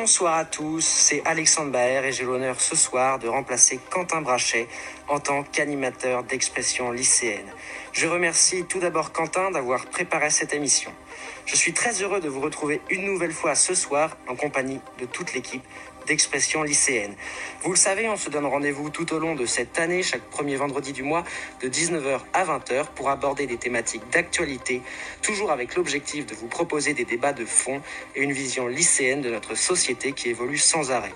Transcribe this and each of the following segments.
Bonsoir à tous, c'est Alexandre Baer et j'ai l'honneur ce soir de remplacer Quentin Brachet en tant qu'animateur d'expression lycéenne. Je remercie tout d'abord Quentin d'avoir préparé cette émission. Je suis très heureux de vous retrouver une nouvelle fois ce soir en compagnie de toute l'équipe d'expression lycéenne. Vous le savez, on se donne rendez-vous tout au long de cette année, chaque premier vendredi du mois, de 19h à 20h, pour aborder des thématiques d'actualité, toujours avec l'objectif de vous proposer des débats de fond et une vision lycéenne de notre société qui évolue sans arrêt.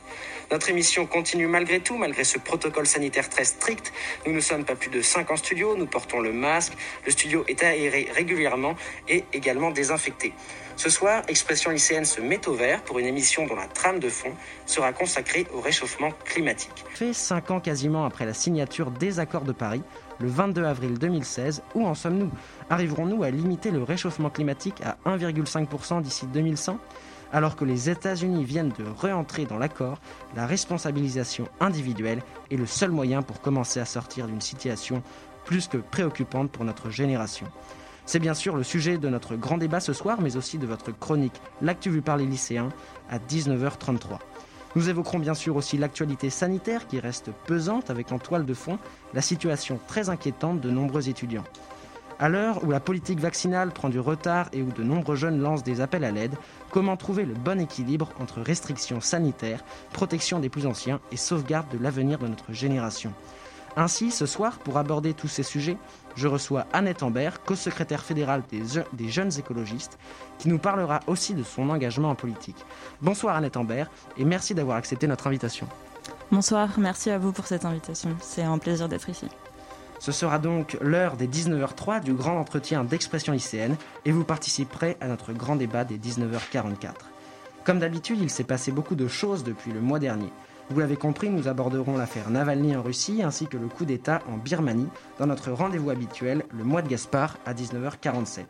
Notre émission continue malgré tout, malgré ce protocole sanitaire très strict. Nous ne sommes pas plus de 5 en studio, nous portons le masque, le studio est aéré régulièrement et également désinfecté. Ce soir, Expression lycéenne se met au vert pour une émission dont la trame de fond sera consacrée au réchauffement climatique. Fait 5 ans quasiment après la signature des accords de Paris, le 22 avril 2016, où en sommes-nous? Arriverons-nous à limiter le réchauffement climatique à 1,5% d'ici 2100 alors que les États-Unis viennent de réentrer dans l'accord, la responsabilisation individuelle est le seul moyen pour commencer à sortir d'une situation plus que préoccupante pour notre génération. C'est bien sûr le sujet de notre grand débat ce soir, mais aussi de votre chronique L'actu vu par les lycéens à 19h33. Nous évoquerons bien sûr aussi l'actualité sanitaire qui reste pesante avec en toile de fond la situation très inquiétante de nombreux étudiants. À l'heure où la politique vaccinale prend du retard et où de nombreux jeunes lancent des appels à l'aide, comment trouver le bon équilibre entre restrictions sanitaires, protection des plus anciens et sauvegarde de l'avenir de notre génération? Ainsi, ce soir, pour aborder tous ces sujets, je reçois Annette Ambert, co-secrétaire fédérale des, des, jeunes écologistes, qui nous parlera aussi de son engagement en politique. Bonsoir Annette Ambert et merci d'avoir accepté notre invitation. Bonsoir, merci à vous pour cette invitation. C'est un plaisir d'être ici. Ce sera donc l'heure des 19h03 du grand entretien d'expression lycéenne et vous participerez à notre grand débat des 19h44. Comme d'habitude, il s'est passé beaucoup de choses depuis le mois dernier. Vous l'avez compris, nous aborderons l'affaire Navalny en Russie ainsi que le coup d'État en Birmanie dans notre rendez-vous habituel, le mois de Gaspard, à 19h47.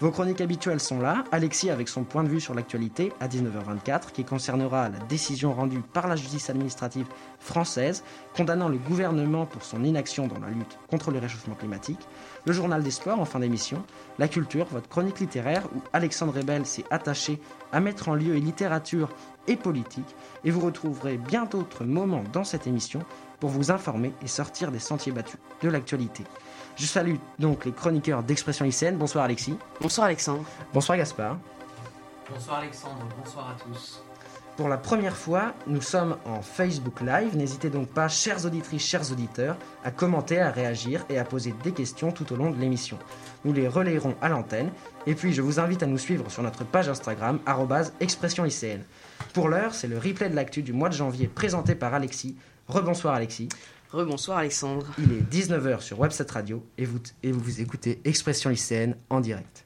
Vos chroniques habituelles sont là. Alexis avec son point de vue sur l'actualité à 19h24 qui concernera la décision rendue par la justice administrative française condamnant le gouvernement pour son inaction dans la lutte contre le réchauffement climatique. Le journal des sports en fin d'émission. La culture, votre chronique littéraire où Alexandre Rebel s'est attaché à mettre en lieu et littérature et politique. Et vous retrouverez bien d'autres moments dans cette émission pour vous informer et sortir des sentiers battus de l'actualité. Je salue donc les chroniqueurs d'Expression lycéenne. Bonsoir Alexis. Bonsoir Alexandre. Bonsoir Gaspard. Bonsoir Alexandre, bonsoir à tous. Pour la première fois, nous sommes en Facebook Live. N'hésitez donc pas, chères auditrices, chers auditeurs, à commenter, à réagir et à poser des questions tout au long de l'émission. Nous les relayerons à l'antenne. Et puis, je vous invite à nous suivre sur notre page Instagram, expression lycéenne. Pour l'heure, c'est le replay de l'actu du mois de janvier présenté par Alexis. Rebonsoir Alexis. Rebonsoir Alexandre. Il est 19h sur Website Radio et vous, et vous écoutez Expression lycéenne en direct.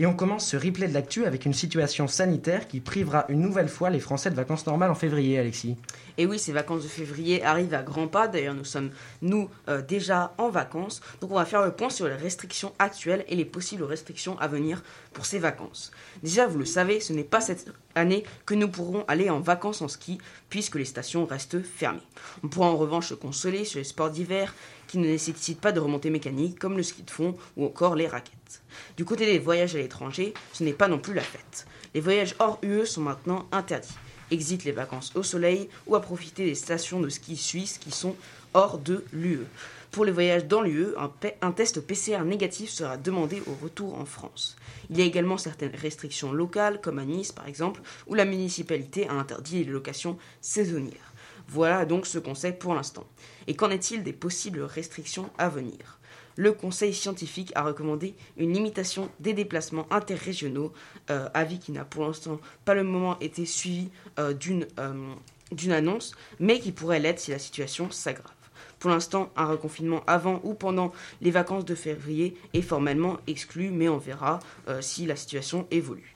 Et on commence ce replay de l'actu avec une situation sanitaire qui privera une nouvelle fois les Français de vacances normales en février, Alexis. Et oui, ces vacances de février arrivent à grands pas. D'ailleurs, nous sommes, nous, euh, déjà en vacances. Donc, on va faire le point sur les restrictions actuelles et les possibles restrictions à venir pour ces vacances. Déjà, vous le savez, ce n'est pas cette année que nous pourrons aller en vacances en ski, puisque les stations restent fermées. On pourra en revanche se consoler sur les sports d'hiver qui ne nécessitent pas de remontée mécanique, comme le ski de fond ou encore les raquettes. Du côté des voyages à l'étranger, ce n'est pas non plus la fête. Les voyages hors UE sont maintenant interdits. Exit les vacances au soleil ou à profiter des stations de ski suisses qui sont hors de l'UE. Pour les voyages dans l'UE, un, un, test PCR négatif sera demandé au retour en France. Il y a également certaines restrictions locales, comme à Nice par exemple, où la municipalité a interdit les locations saisonnières. Voilà donc ce qu'on sait pour l'instant. Et qu'en est-il des possibles restrictions à venir? Le Conseil scientifique a recommandé une limitation des déplacements interrégionaux, euh, avis qui n'a pour l'instant pas le moment été suivi euh, d'une euh, d'une annonce, mais qui pourrait l'être si la situation s'aggrave. Pour l'instant, un reconfinement avant ou pendant les vacances de février est formellement exclu, mais on verra si la situation évolue.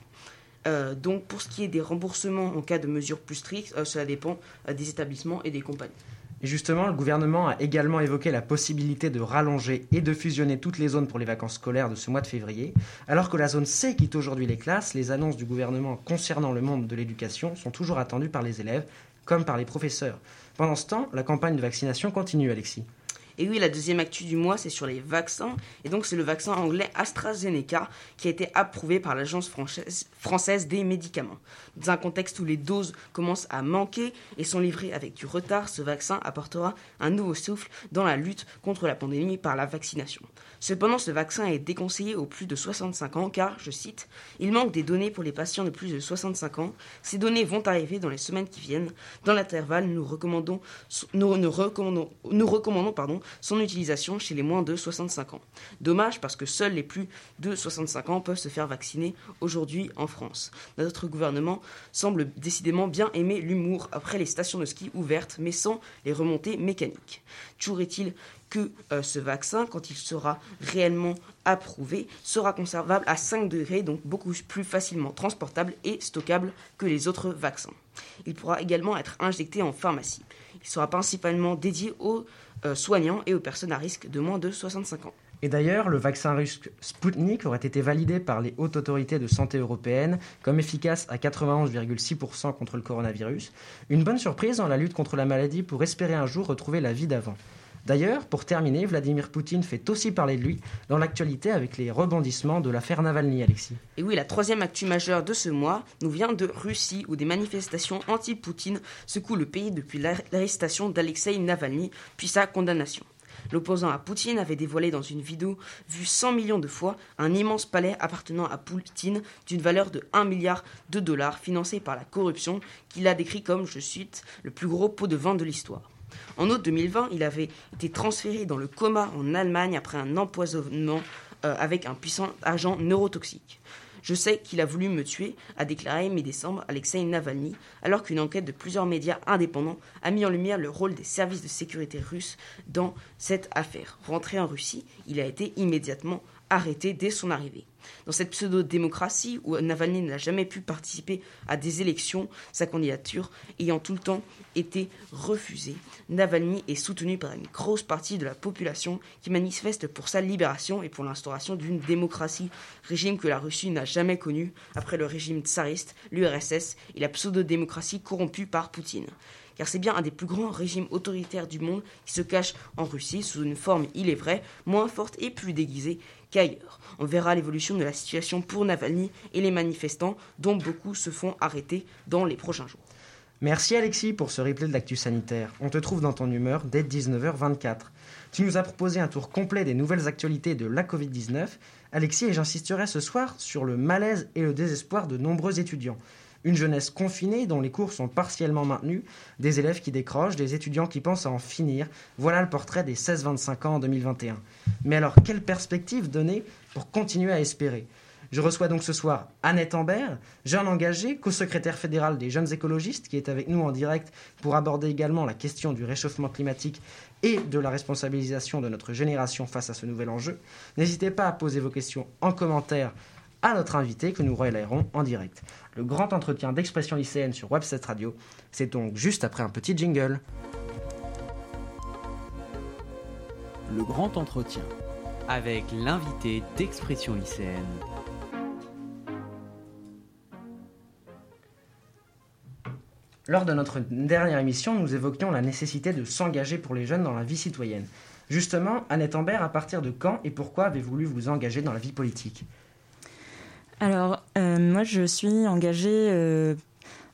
Euh, donc pour ce qui est des remboursements en cas de mesures plus strictes, euh, cela dépend des établissements et des compagnies. Et justement, le gouvernement a également évoqué la possibilité de rallonger et de fusionner toutes les zones pour les vacances scolaires de ce mois de février. Alors que la zone C quitte aujourd'hui les classes, les annonces du gouvernement concernant le monde de l'éducation sont toujours attendues par les élèves comme par les professeurs. Pendant ce temps, la campagne de vaccination continue, Alexis. Et oui, la deuxième actu du mois, c'est sur les vaccins. Et donc, c'est le vaccin anglais AstraZeneca qui a été approuvé par l'Agence française des médicaments. Dans un contexte où les doses commencent à manquer et sont livrées avec du retard, ce vaccin apportera un nouveau souffle dans la lutte contre la pandémie par la vaccination. Cependant, ce vaccin est déconseillé aux plus de 65 ans car, je cite, il manque des données pour les patients de plus de 65 ans. Ces données vont arriver dans les semaines qui viennent. Dans l'intervalle, nous recommandons, nous, recommandons, nous recommandons pardon, son utilisation chez les moins de 65 ans. Dommage parce que seuls les plus de 65 ans peuvent se faire vacciner aujourd'hui en France. Notre gouvernement semble décidément bien aimer l'humour après les stations de ski ouvertes mais sans les remontées mécaniques. Toujours est-il que euh, ce vaccin, quand il sera réellement approuvé, sera conservable à 5 degrés, donc beaucoup plus facilement transportable et stockable que les autres vaccins. Il pourra également être injecté en pharmacie. Il sera principalement dédié aux euh, soignants et aux personnes à risque de moins de 65 ans. Et d'ailleurs, le vaccin russe Sputnik aurait été validé par les hautes autorités de santé européennes comme efficace à 91,6% contre le coronavirus. Une bonne surprise dans la lutte contre la maladie pour espérer un jour retrouver la vie d'avant. D'ailleurs, pour terminer, Vladimir Poutine fait aussi parler de lui dans l'actualité avec les rebondissements de l'affaire Navalny, Alexis. Et oui, la troisième actu majeure de ce mois nous vient de Russie où des manifestations anti-Poutine secouent le pays depuis l'arrestation d'Alexei Navalny puis sa condamnation. L'opposant à Poutine avait dévoilé dans une vidéo vue 100 millions de fois un immense palais appartenant à Poutine d'une valeur de 1 milliard de dollars financé par la corruption qu'il a décrit comme, je cite, le plus gros pot de vin de l'histoire. En août 2020, il avait été transféré dans le coma en Allemagne après un empoisonnement euh, avec un puissant agent neurotoxique. Je sais qu'il a voulu me tuer, a déclaré mi-décembre Alexei Navalny, alors qu'une enquête de plusieurs médias indépendants a mis en lumière le rôle des services de sécurité russes dans cette affaire. Rentré en Russie, il a été immédiatement arrêté dès son arrivée. Dans cette pseudo-démocratie où Navalny n'a jamais pu participer à des élections, sa candidature ayant tout le temps été refusée, Navalny est soutenu par une grosse partie de la population qui manifeste pour sa libération et pour l'instauration d'une démocratie, régime que la Russie n'a jamais connu. Après le régime tsariste, l'URSS et la pseudo-démocratie corrompue par Poutine. Car c'est bien un des plus grands régimes autoritaires du monde qui se cache en Russie sous une forme, il est vrai, moins forte et plus déguisée qu'ailleurs. On verra l'évolution de la situation pour Navalny et les manifestants, dont beaucoup se font arrêter dans les prochains jours. Merci Alexis pour ce replay de l'actu sanitaire. On te trouve dans ton humeur dès 19h24. Tu nous as proposé un tour complet des nouvelles actualités de la Covid-19. Alexis, et j'insisterai ce soir sur le malaise et le désespoir de nombreux étudiants. Une jeunesse confinée dont les cours sont partiellement maintenus, des élèves qui décrochent, des étudiants qui pensent à en finir. Voilà le portrait des 16-25 ans en 2021. Mais alors, quelle perspective donner pour continuer à espérer? Je reçois donc ce soir Annette Ambert, jeune engagée, co-secrétaire fédérale des jeunes écologistes, qui est avec nous en direct pour aborder également la question du réchauffement climatique et de la responsabilisation de notre génération face à ce nouvel enjeu. N'hésitez pas à poser vos questions en commentaire à notre invité que nous relayerons en direct. Le grand entretien d'expression lycéenne sur Web7 Radio, c'est donc juste après un petit jingle. Le grand entretien avec l'invité d'expression lycéenne. Lors de notre dernière émission, nous évoquions la nécessité de s'engager pour les jeunes dans la vie citoyenne. Justement, Annette Ambert, à partir de quand et pourquoi avez-vous voulu vous engager dans la vie politique? Alors, euh, moi, je suis engagée euh,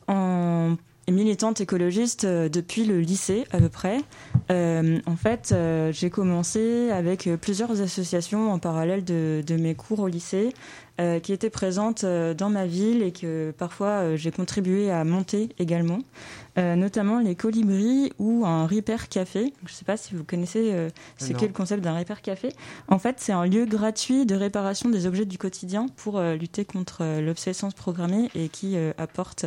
en militante écologiste euh, depuis le lycée à peu près. En fait, j'ai commencé avec plusieurs associations en parallèle de, de mes cours au lycée. Euh, qui étaient présentes euh, dans ma ville et que parfois euh, j'ai contribué à monter également, notamment les colibris ou un Repair Café. Je ne sais pas si vous connaissez ce qu'est le concept d'un Repair Café. En fait, c'est un lieu gratuit de réparation des objets du quotidien pour lutter contre l'obsolescence programmée et qui apporte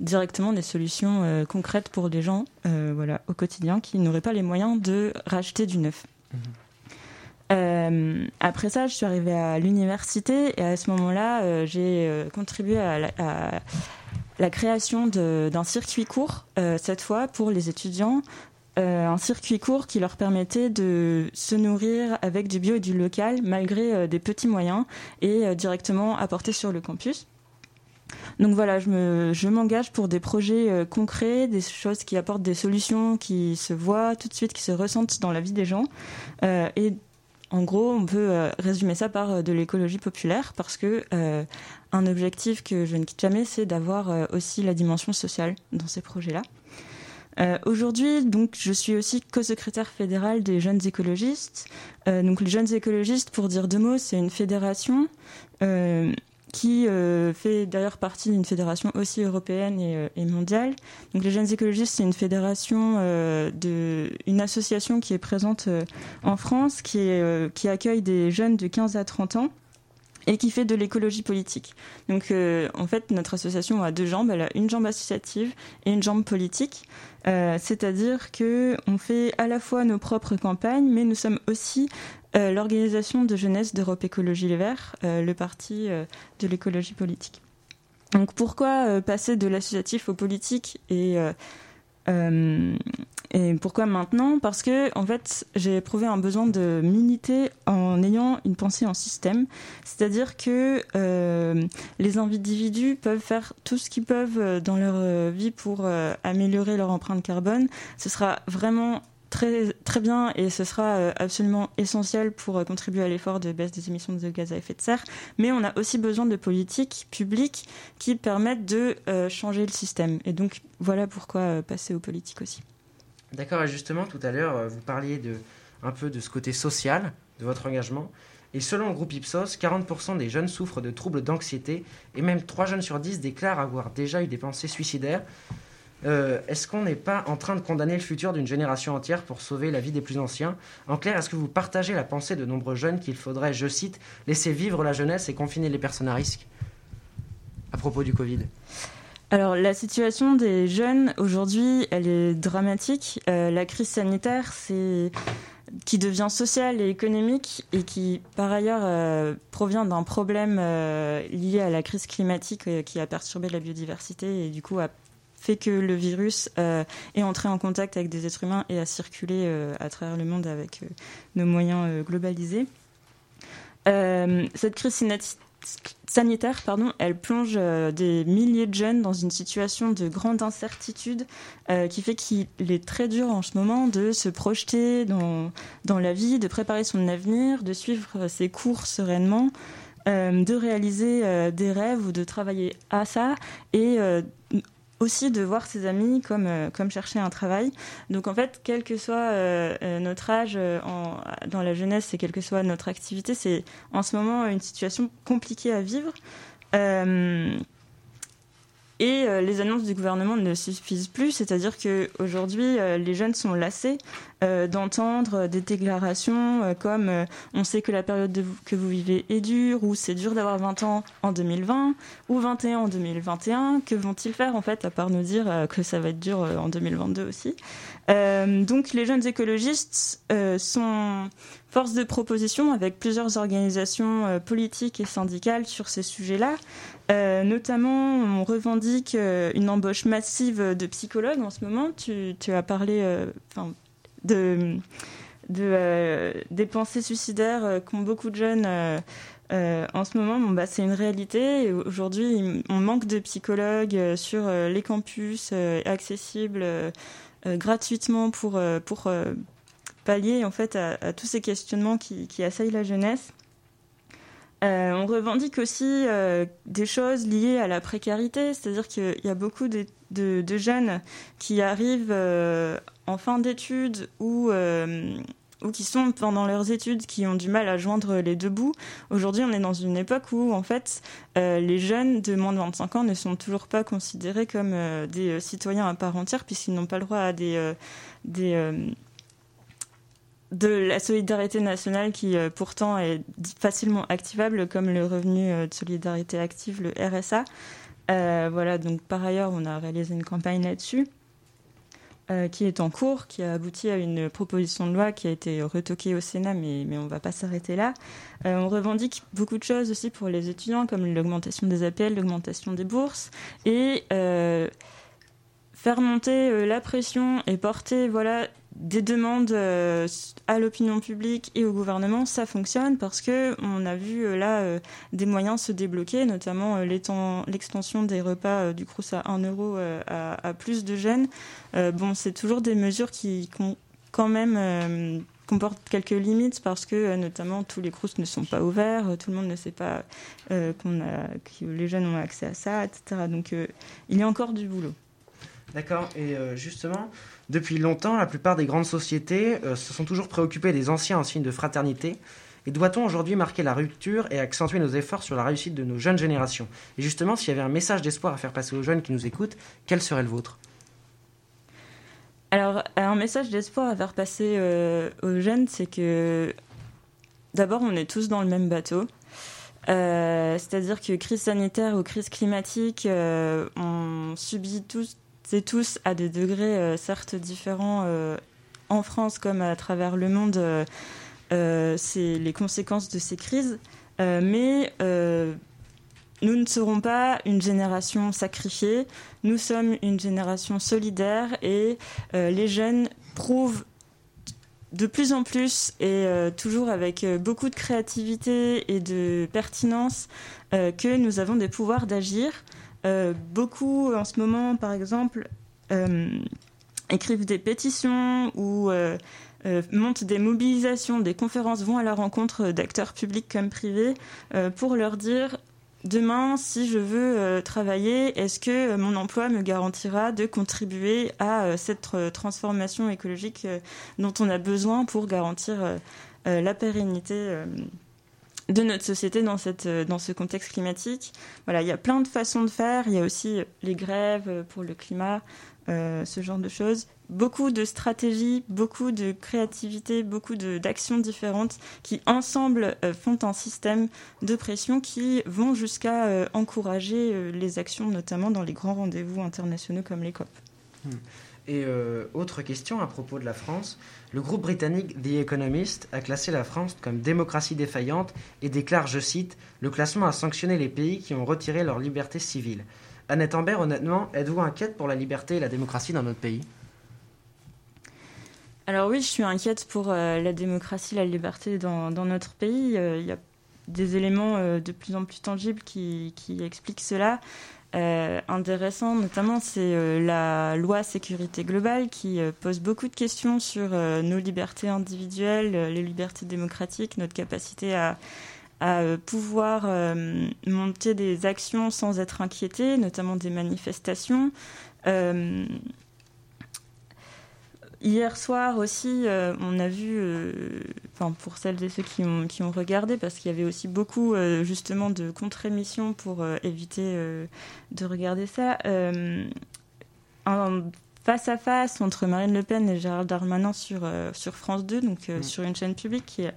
directement des solutions concrètes pour des gens voilà, au quotidien qui n'auraient pas les moyens de racheter du neuf. Mhm. après ça, je suis arrivée à l'université et à ce moment-là, j'ai contribué à la, création d'un circuit court, cette fois pour les étudiants, euh, un circuit court qui leur permettait de se nourrir avec du bio et du local malgré euh, des petits moyens et euh, directement apporter sur le campus. Donc voilà, je m'engage pour des projets concrets, des choses qui apportent des solutions qui se voient tout de suite, qui se ressentent dans la vie des gens. et en gros, on peut résumer ça par de l'écologie populaire parce que un objectif que je ne quitte jamais, c'est d'avoir aussi la dimension sociale dans ces projets-là. Euh, aujourd'hui, donc, je suis aussi co-secrétaire fédérale des jeunes écologistes. Euh, donc, les jeunes écologistes, pour dire deux mots, c'est une fédération euh, qui fait d'ailleurs partie d'une fédération aussi européenne et, mondiale. Donc, les jeunes écologistes, c'est une fédération de, une association qui est présente en France, qui, accueille des jeunes de 15 à 30 ans et qui fait de l'écologie politique. Donc euh, en fait, notre association a deux jambes. Elle a une jambe associative et une jambe politique. Euh, c'est-à-dire que on fait à la fois nos propres campagnes, mais nous sommes aussi euh, l'organisation de jeunesse d'Europe Écologie Les Verts, le parti de l'écologie politique. Donc pourquoi passer de l'associatif au politique et euh, et pourquoi maintenant? Parce que en fait, j'ai éprouvé un besoin de militer en ayant une pensée en système, c'est-à-dire que euh, les individus peuvent faire tout ce qu'ils peuvent dans leur vie pour euh, améliorer leur empreinte carbone. Ce sera vraiment très, très bien et ce sera euh, absolument essentiel pour euh, contribuer à l'effort de baisse des émissions de gaz à effet de serre. Mais on a aussi besoin de politiques publiques qui permettent de euh, changer le système. Et donc voilà pourquoi passer aux politiques aussi. D'accord, et justement tout à l'heure vous parliez de, un peu de ce côté social de votre engagement. Et selon le groupe Ipsos, 40% des jeunes souffrent de troubles d'anxiété et même 3 jeunes sur 10 déclarent avoir déjà eu des pensées suicidaires. Euh, est-ce qu'on n'est pas en train de condamner le futur d'une génération entière pour sauver la vie des plus anciens? En clair, est-ce que vous partagez la pensée de nombreux jeunes qu'il faudrait, je cite, laisser vivre la jeunesse et confiner les personnes à risque à propos du Covid? Alors la situation des jeunes aujourd'hui, elle est dramatique. Euh, la crise sanitaire, c'est qui devient sociale et économique et qui par ailleurs euh, provient d'un problème lié à la crise climatique qui a perturbé la biodiversité et du coup a fait que le virus euh, est entré en contact avec des êtres humains et a circulé euh, à travers le monde avec euh, nos moyens globalisés. cette crise sanitaire, pardon, elle plonge des milliers de jeunes dans une situation de grande incertitude qui fait qu'il est très dur en ce moment de se projeter dans, dans la vie, de préparer son avenir, de suivre ses cours sereinement. de réaliser des rêves ou de travailler à ça et aussi de voir ses amis comme, euh, comme chercher un travail. Donc en fait, quel que soit euh, euh, notre âge dans la jeunesse et quelle que soit notre activité, c'est en ce moment une situation compliquée à vivre. Et euh, les annonces du gouvernement ne suffisent plus, c'est-à-dire qu'aujourd'hui, euh, les jeunes sont lassés euh, d'entendre des déclarations comme on sait que la période que vous vivez est dure, ou c'est dur d'avoir 20 ans en 2020, ou 21 en 2021. Que vont-ils faire en fait, à part nous dire que ça va être dur en 2022 aussi? Donc les jeunes écologistes sont force de proposition avec plusieurs organisations politiques et syndicales sur ces sujets-là. Euh, notamment, on revendique euh, une embauche massive de psychologues en ce moment. Tu, as parlé euh, de, des pensées suicidaires qu'ont beaucoup de jeunes en ce moment. Bah, C'est une réalité. Aujourd'hui, on manque de psychologues sur les campus accessibles gratuitement pour, pallier en fait, à, tous ces questionnements qui assaillent la jeunesse. Euh, on revendique aussi euh, des choses liées à la précarité, c'est-à-dire qu'il y a beaucoup de, jeunes qui arrivent euh, en fin d'études ou, qui sont pendant leurs études qui ont du mal à joindre les deux bouts. Aujourd'hui, on est dans une époque où, en fait, les jeunes de moins de 25 ans ne sont toujours pas considérés comme des citoyens à part entière puisqu'ils n'ont pas le droit à des de la solidarité nationale qui euh, pourtant est facilement activable comme le revenu euh, de solidarité active, le RSA. voilà, donc par ailleurs, on a réalisé une campagne là-dessus. qui est en cours, qui a abouti à une proposition de loi qui a été retoquée au Sénat, mais, mais on ne va pas s'arrêter là. on revendique beaucoup de choses aussi pour les étudiants, comme l'augmentation des appels, l'augmentation des bourses, et faire monter la pression et porter voilà, des demandes euh, à l'opinion publique et au gouvernement, ça fonctionne parce que on a vu euh, là euh, des moyens se débloquer, notamment l'extension des repas du Crous à 1 euro à, plus de jeunes. bon, c'est toujours des mesures qui quand même comportent quelques limites parce que notamment tous les Crous ne sont pas ouverts, tout le monde ne sait pas qu'on a, que les jeunes ont accès à ça, etc. Donc il y a encore du boulot. D'accord. Et justement, depuis longtemps, la plupart des grandes sociétés euh, se sont toujours préoccupées des anciens en signe de fraternité. Et doit-on aujourd'hui marquer la rupture et accentuer nos efforts sur la réussite de nos jeunes générations? Et justement, s'il y avait un message d'espoir à faire passer aux jeunes qui nous écoutent, quel serait le vôtre? Alors, un message d'espoir à faire passer euh, aux jeunes, c'est que d'abord, on est tous dans le même bateau. Euh, c'est-à-dire que crise sanitaire ou crise climatique, on subit tous c'est tous à des degrés euh, certes différents euh, en France comme à travers le monde. Euh, c'est les conséquences de ces crises, mais nous ne serons pas une génération sacrifiée, nous sommes une génération solidaire et les jeunes prouvent de plus en plus et toujours avec beaucoup de créativité et de pertinence que nous avons des pouvoirs d'agir. Euh, beaucoup en ce moment, par exemple, euh, écrivent des pétitions ou euh, montent des mobilisations, des conférences, vont à la rencontre d'acteurs publics comme privés pour leur dire demain, si je veux travailler, est-ce que mon emploi me garantira de contribuer à cette transformation écologique dont on a besoin pour garantir la pérennité de notre société dans, cette, euh, dans ce contexte climatique. Voilà, il y a plein de façons de faire. Il y a aussi les grèves pour le climat, euh, ce genre de choses. Beaucoup de stratégies, beaucoup de créativité, beaucoup d'actions différentes qui ensemble euh, font un système de pression qui vont jusqu'à encourager les actions, notamment dans les grands rendez-vous internationaux comme les COP. Hmm. Et autre question à propos de la France. Le groupe britannique The Economist a classé la France comme démocratie défaillante et déclare, je cite, Le classement a sanctionné les pays qui ont retiré leur liberté civile. Annette Ambert, honnêtement, êtes-vous inquiète pour la liberté et la démocratie dans notre pays? Alors oui, je suis inquiète pour euh, la démocratie la liberté dans, notre pays. Euh, il y a des éléments euh, de plus en plus tangibles qui expliquent cela. Euh, intéressant, notamment, c'est euh, la loi sécurité globale qui euh, pose beaucoup de questions sur nos libertés individuelles, les libertés démocratiques, notre capacité à, pouvoir monter des actions sans être inquiété, notamment des manifestations. Hier soir aussi, euh, on a vu, euh, enfin pour celles et ceux qui ont, qui ont regardé, parce qu'il y avait aussi beaucoup euh, justement de contre-émissions pour éviter de regarder ça, face à face entre Marine Le Pen et Gérald Darmanin sur, sur France 2, donc mm. sur une chaîne publique qui est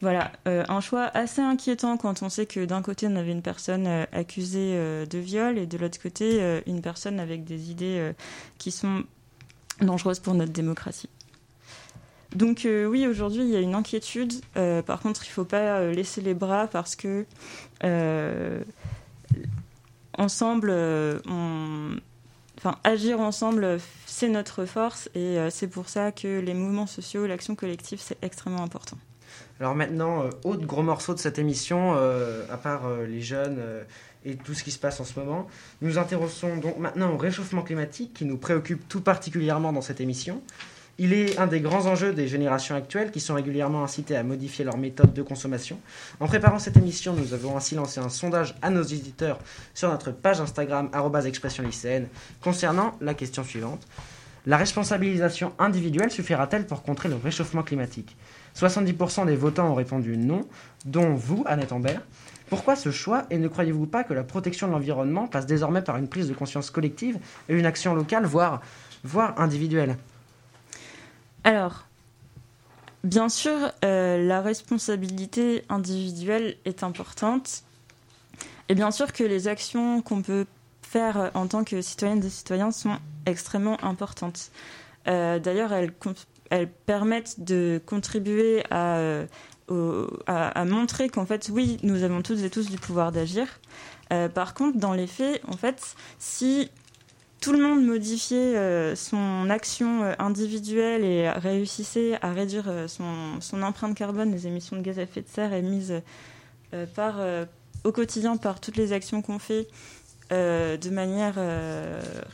voilà, un choix assez inquiétant quand on sait que d'un côté on avait une personne accusée de viol et de l'autre côté une personne avec des idées qui sont dangereuse pour notre démocratie. Donc euh, oui, aujourd'hui, il y a une inquiétude. Euh, par contre, il ne faut pas euh, laisser les bras parce que ensemble, enfin, agir ensemble, c'est notre force et c'est pour ça que les mouvements sociaux, l'action collective, c'est extrêmement important. Alors maintenant, autre gros morceau de cette émission, à part les jeunes et tout ce qui se passe en ce moment. Nous nous intéressons donc maintenant au réchauffement climatique qui nous préoccupe tout particulièrement dans cette émission. Il est un des grands enjeux des générations actuelles qui sont régulièrement incitées à modifier leurs méthodes de consommation. En préparant cette émission, nous avons ainsi lancé un sondage à nos éditeurs sur notre page Instagram expression lycéenne concernant la question suivante. La responsabilisation individuelle suffira-t-elle pour contrer le réchauffement climatique? 70% des votants ont répondu non, dont vous, Annette Ambert. Pourquoi ce choix et ne croyez-vous pas que la protection de l'environnement passe désormais par une prise de conscience collective et une action locale, voire, individuelle? Alors, bien sûr, euh, la responsabilité individuelle est importante. Et bien sûr que les actions qu'on peut faire en tant que citoyennes et citoyens sont extrêmement importantes. D'ailleurs, elles, elles, permettent de contribuer à, à montrer qu'en fait, oui, nous avons toutes et tous du pouvoir d'agir. par contre, dans les faits, en fait, si tout le monde modifiait euh, son action euh, individuelle et réussissait à réduire euh, son, empreinte carbone, les émissions de gaz à effet de serre émises par, au quotidien par toutes les actions qu'on fait de manière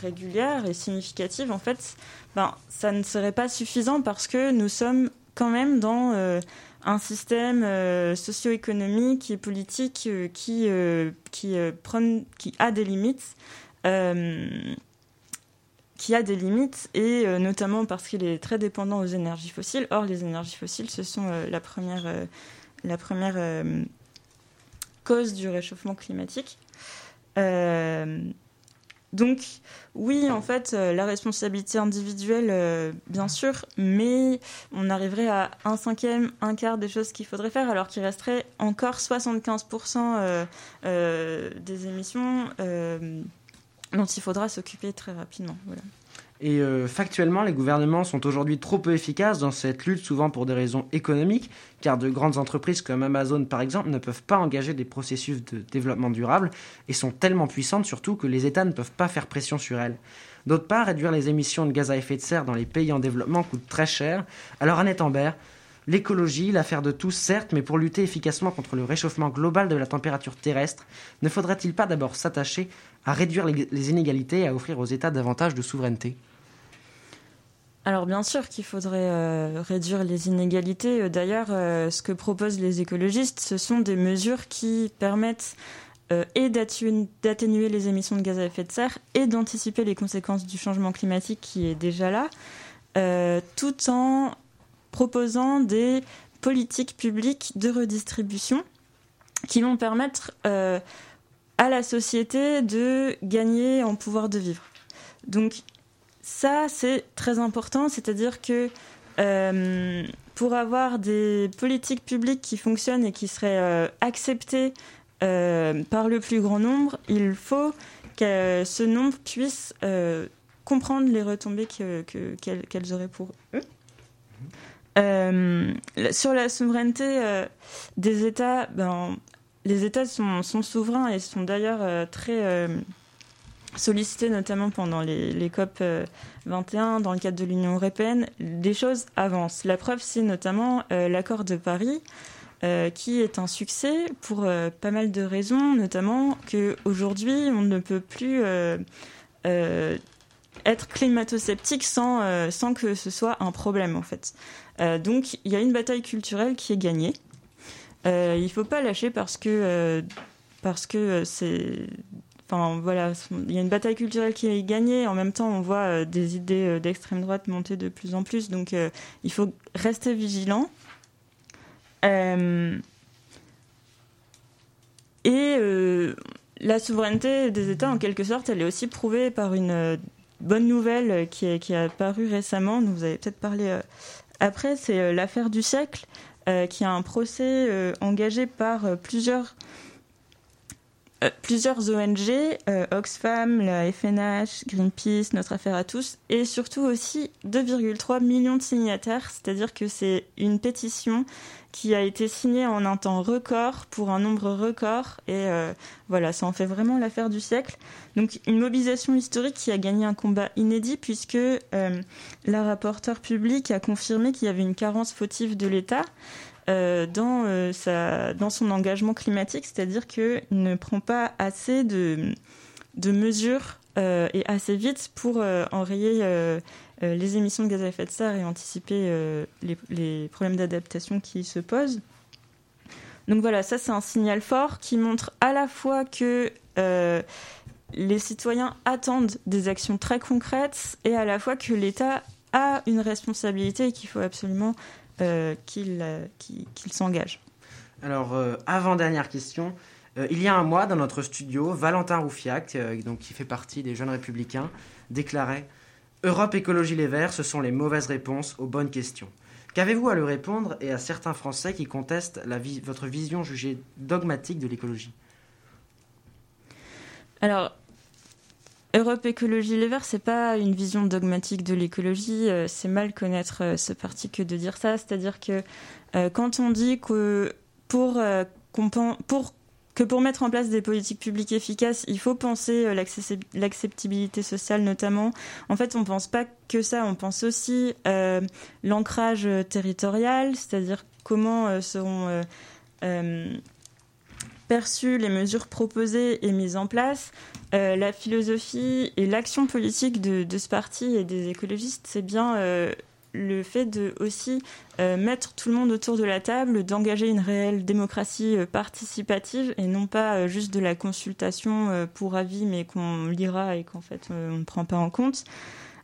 régulière et significative, en fait, ben, ça ne serait pas suffisant parce que nous sommes quand même dans un système socio-économique et politique qui, qui, qui a des limites qui a des limites et euh, notamment parce qu'il est très dépendant aux énergies fossiles. Or, les énergies fossiles, ce sont euh, euh, la première cause du réchauffement climatique. Donc, oui, en fait, la responsabilité individuelle, bien sûr, mais on arriverait à un cinquième, un quart des choses qu'il faudrait faire, alors qu'il resterait encore 75% des émissions dont il faudra s'occuper très rapidement. Et euh, factuellement, les gouvernements sont aujourd'hui trop peu efficaces dans cette lutte, souvent pour des raisons économiques, car de grandes entreprises comme Amazon, par exemple, ne peuvent pas engager des processus de développement durable et sont tellement puissantes surtout que les États ne peuvent pas faire pression sur elles. D'autre part, réduire les émissions de gaz à effet de serre dans les pays en développement coûte très cher. Alors Annette Ambert, L'écologie, l'affaire de tous, certes, mais pour lutter efficacement contre le réchauffement global de la température terrestre, ne faudrait-il pas d'abord s'attacher à réduire les inégalités et à offrir aux États davantage de souveraineté? Alors bien sûr qu'il faudrait euh, réduire les inégalités. Euh, d'ailleurs, euh, ce que proposent les écologistes, ce sont des mesures qui permettent et d'atténuer les émissions de gaz à effet de serre et d'anticiper les conséquences du changement climatique qui est déjà là, tout en proposant des politiques publiques de redistribution qui vont permettre à la société de gagner en pouvoir de vivre. Donc ça, c'est très important, c'est-à-dire que euh, pour avoir des politiques publiques qui fonctionnent et qui seraient euh, acceptées par le plus grand nombre, il faut que ce nombre puisse comprendre les retombées qu'elles auraient pour eux. Euh, sur la souveraineté euh, des États, ben, les États sont, souverains et sont d'ailleurs euh, très sollicités, notamment pendant les, les COP 21, dans le cadre de l'Union européenne. Des choses avancent. La preuve, c'est notamment l'accord de Paris. qui est un succès pour pas mal de raisons, notamment qu'aujourd'hui, on ne peut plus être climato-sceptique sans, sans que ce soit un problème, en fait. Euh, donc il y a une bataille culturelle qui est gagnée. Euh, il ne faut pas lâcher parce que euh, parce que c'est Enfin, voilà, il y a une bataille culturelle qui est gagnée. En même temps, on voit des idées d'extrême droite monter de plus en plus. Donc, il faut rester vigilant. et la souveraineté des États, en quelque sorte, elle est aussi prouvée par une bonne nouvelle qui, qui a paru récemment. Vous avez peut-être parlé après, c'est euh, l'affaire du siècle, euh, qui a un procès euh, engagé par plusieurs plusieurs ONG, Oxfam, la FNH, Greenpeace, Notre Affaire à tous, et surtout aussi 2,3 millions de signataires, c'est-à-dire que c'est une pétition qui a été signée en un temps record pour un nombre record, et voilà, ça en fait vraiment l'affaire du siècle. Donc une mobilisation historique qui a gagné un combat inédit puisque euh, la rapporteure publique a confirmé qu'il y avait une carence fautive de l'État euh, dans, euh, dans son engagement climatique, c'est-à-dire qu'il ne prend pas assez de, mesures et assez vite pour enrayer les émissions de gaz à effet de serre et anticiper les, les, problèmes d'adaptation qui se posent. Donc voilà, ça c'est un signal fort qui montre à la fois que les citoyens attendent des actions très concrètes et à la fois que l'État a une responsabilité et qu'il faut absolument euh, euh, qu'il s'engage. Alors, euh, avant-dernière question. il y a un mois, dans notre studio, Valentin Roufiac, donc, qui fait partie des Jeunes Républicains, déclarait Europe Écologie Les Verts, ce sont les mauvaises réponses aux bonnes questions. Qu'avez-vous à lui répondre et à certains Français qui contestent votre vision jugée dogmatique de l'écologie? Alors, Europe Écologie Les Verts, c'est pas une vision dogmatique de l'écologie. c'est mal connaître ce parti que de dire ça. C'est-à-dire que quand on dit que pour, que pour mettre en place des politiques publiques efficaces, il faut penser euh, l'acceptabilité sociale notamment. En fait, on ne pense pas que ça, on pense aussi euh, l'ancrage euh, territorial, c'est-à-dire comment seront perçues les mesures proposées et mises en place. la philosophie et l'action politique de, ce parti et des écologistes, c'est bien le fait de aussi euh, mettre tout le monde autour de la table, d'engager une réelle démocratie euh, participative et non pas euh, juste de la consultation pour avis mais qu'on lira et qu'en fait on ne prend pas en compte.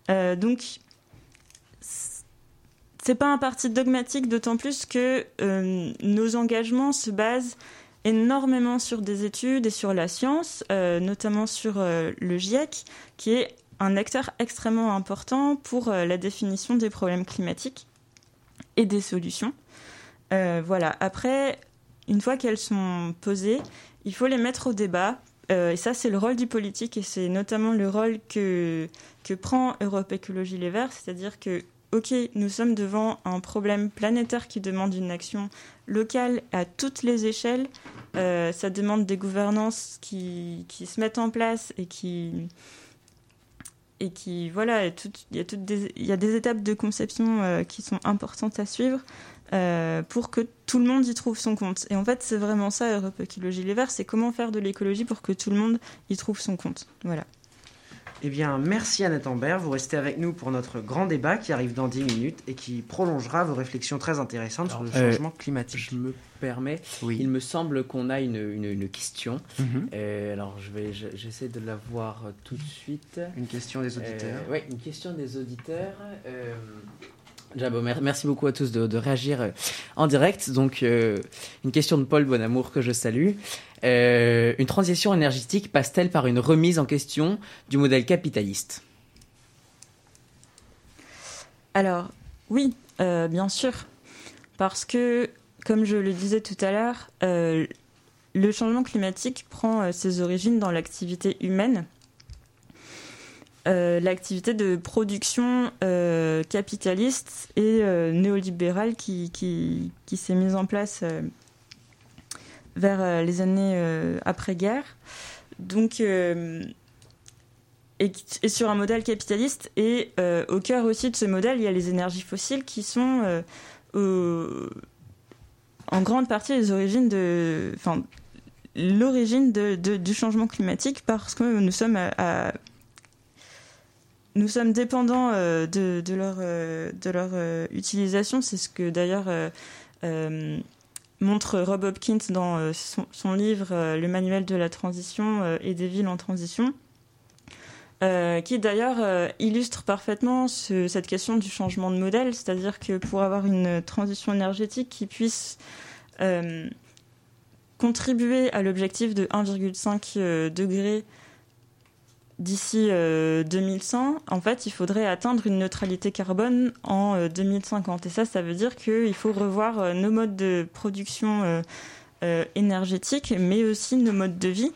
donc c'est pas un parti dogmatique d'autant plus que nos engagements se basent énormément sur des études et sur la science, notamment sur le GIEC, qui est un acteur extrêmement important pour euh, la définition des problèmes climatiques et des solutions. Euh, voilà. Après, une fois qu'elles sont posées, il faut les mettre au débat. Euh, et ça, c'est le rôle du politique et c'est notamment le rôle que, que prend Europe Écologie Les Verts. C'est-à-dire que, OK, nous sommes devant un problème planétaire qui demande une action locale à toutes les échelles. ça demande des gouvernances qui, qui, se mettent en place et qui, et qui voilà, il y, a des, y a des étapes de conception euh, qui sont importantes à suivre euh, pour que tout le monde y trouve son compte. Et en fait, c'est vraiment ça, Europe Écologie Les Verts, c'est comment faire de l'écologie pour que tout le monde y trouve son compte. Voilà. Eh bien, merci Annette Ambert. Vous restez avec nous pour notre grand débat qui arrive dans 10 minutes et qui prolongera vos réflexions très intéressantes sur le euh, changement climatique. Je me permets, oui. il me semble qu'on a une, une, question. Mhm. Euh, alors, je vais, j'essaie de la voir tout de suite. Une question des auditeurs. Euh, oui, une question des auditeurs. Merci beaucoup à tous de, réagir euh, en direct. Donc, euh, une question de Paul Bonamour que je salue. Euh, une transition énergétique passe-t-elle par une remise en question du modèle capitaliste? Alors, oui, bien sûr. Parce que, comme je le disais tout à l'heure, le changement climatique prend ses origines dans l'activité humaine euh, l'activité de production euh, capitaliste et euh, néolibérale qui, qui, qui s'est mise en place vers les années après-guerre. Donc, et, sur un modèle capitaliste. Et au cœur aussi de ce modèle, il y a les énergies fossiles qui sont en grande partie les origines de. Enfin, l'origine de, du changement climatique parce que nous sommes à nous sommes dépendants euh, de, leur, euh, de leur euh, utilisation. C'est ce que d'ailleurs montre Rob Hopkins dans son, livre Le manuel de la transition et des villes en transition. qui d'ailleurs illustre parfaitement cette question du changement de modèle, c'est-à-dire que pour avoir une transition énergétique qui puisse contribuer à l'objectif de 1,5 degré d'ici 2100, euh, en fait, il faudrait atteindre une neutralité carbone en 2050. Euh, Et ça, ça veut dire qu'il faut revoir euh, nos modes de production énergétique, mais aussi nos modes de vie.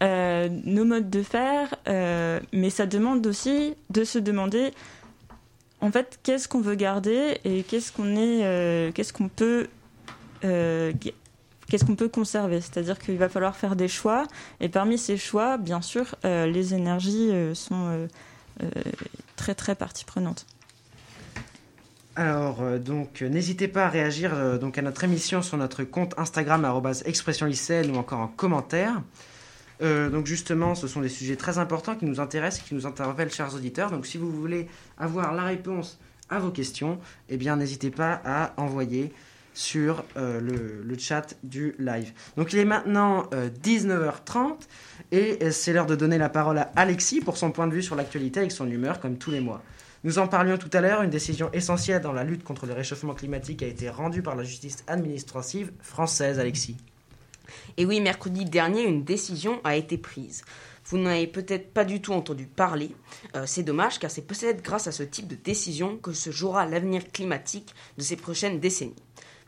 nos modes de faire, mais ça demande aussi de se demander en fait qu'est-ce qu'on veut garder et qu'est-ce qu'on est, qu'est-ce qu'on peut qu'est-ce qu'on peut conserver? C'est-à-dire qu'il va falloir faire des choix, et parmi ces choix, bien sûr, euh, les énergies euh, sont euh, très très partie prenante. Alors, donc, n'hésitez pas à réagir donc, à notre émission sur notre compte Instagram, expression ou encore en commentaire. donc, justement, ce sont des sujets très importants qui nous intéressent, qui nous interpellent, chers auditeurs. Donc, si vous voulez avoir la réponse à vos questions, eh bien, n'hésitez pas à envoyer sur euh, le, chat du live. Donc il est maintenant 19h30 euh, et euh, c'est l'heure de donner la parole à Alexis pour son point de vue sur l'actualité avec son humeur comme tous les mois. Nous en parlions tout à l'heure, une décision essentielle dans la lutte contre le réchauffement climatique a été rendue par la justice administrative française, Alexis. Et oui, mercredi dernier, une décision a été prise. Vous n'en avez peut-être pas du tout entendu parler. c'est dommage car c'est peut-être grâce à ce type de décision que se jouera l'avenir climatique de ces prochaines décennies.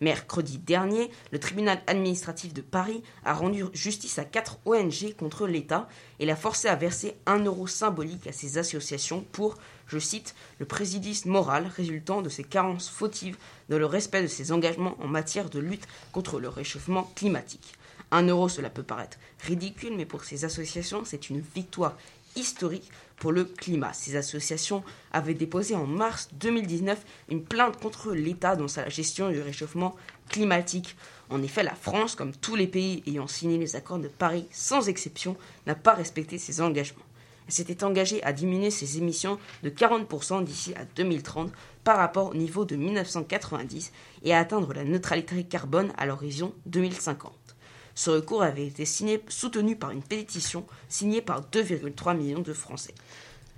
Mercredi dernier, le tribunal administratif de Paris a rendu justice à quatre ONG contre l'État et l'a forcé à verser un euro symbolique à ces associations pour, je cite, le préjudice moral résultant de ces carences fautives dans le respect de ses engagements en matière de lutte contre le réchauffement climatique. Un euro, cela peut paraître ridicule, mais pour ces associations, c'est une victoire historique pour le climat. Ces associations avaient déposé en mars 2019 une plainte contre l'État dans sa gestion du réchauffement climatique. En effet, la France, comme tous les pays ayant signé les accords de Paris sans exception, n'a pas respecté ses engagements. Elle s'était engagée à diminuer ses émissions de 40% d'ici à 2030 par rapport au niveau de 1990 et à atteindre la neutralité carbone à l'horizon 2050. Ce recours avait été signé, soutenu par une pétition signée par 2,3 millions de Français.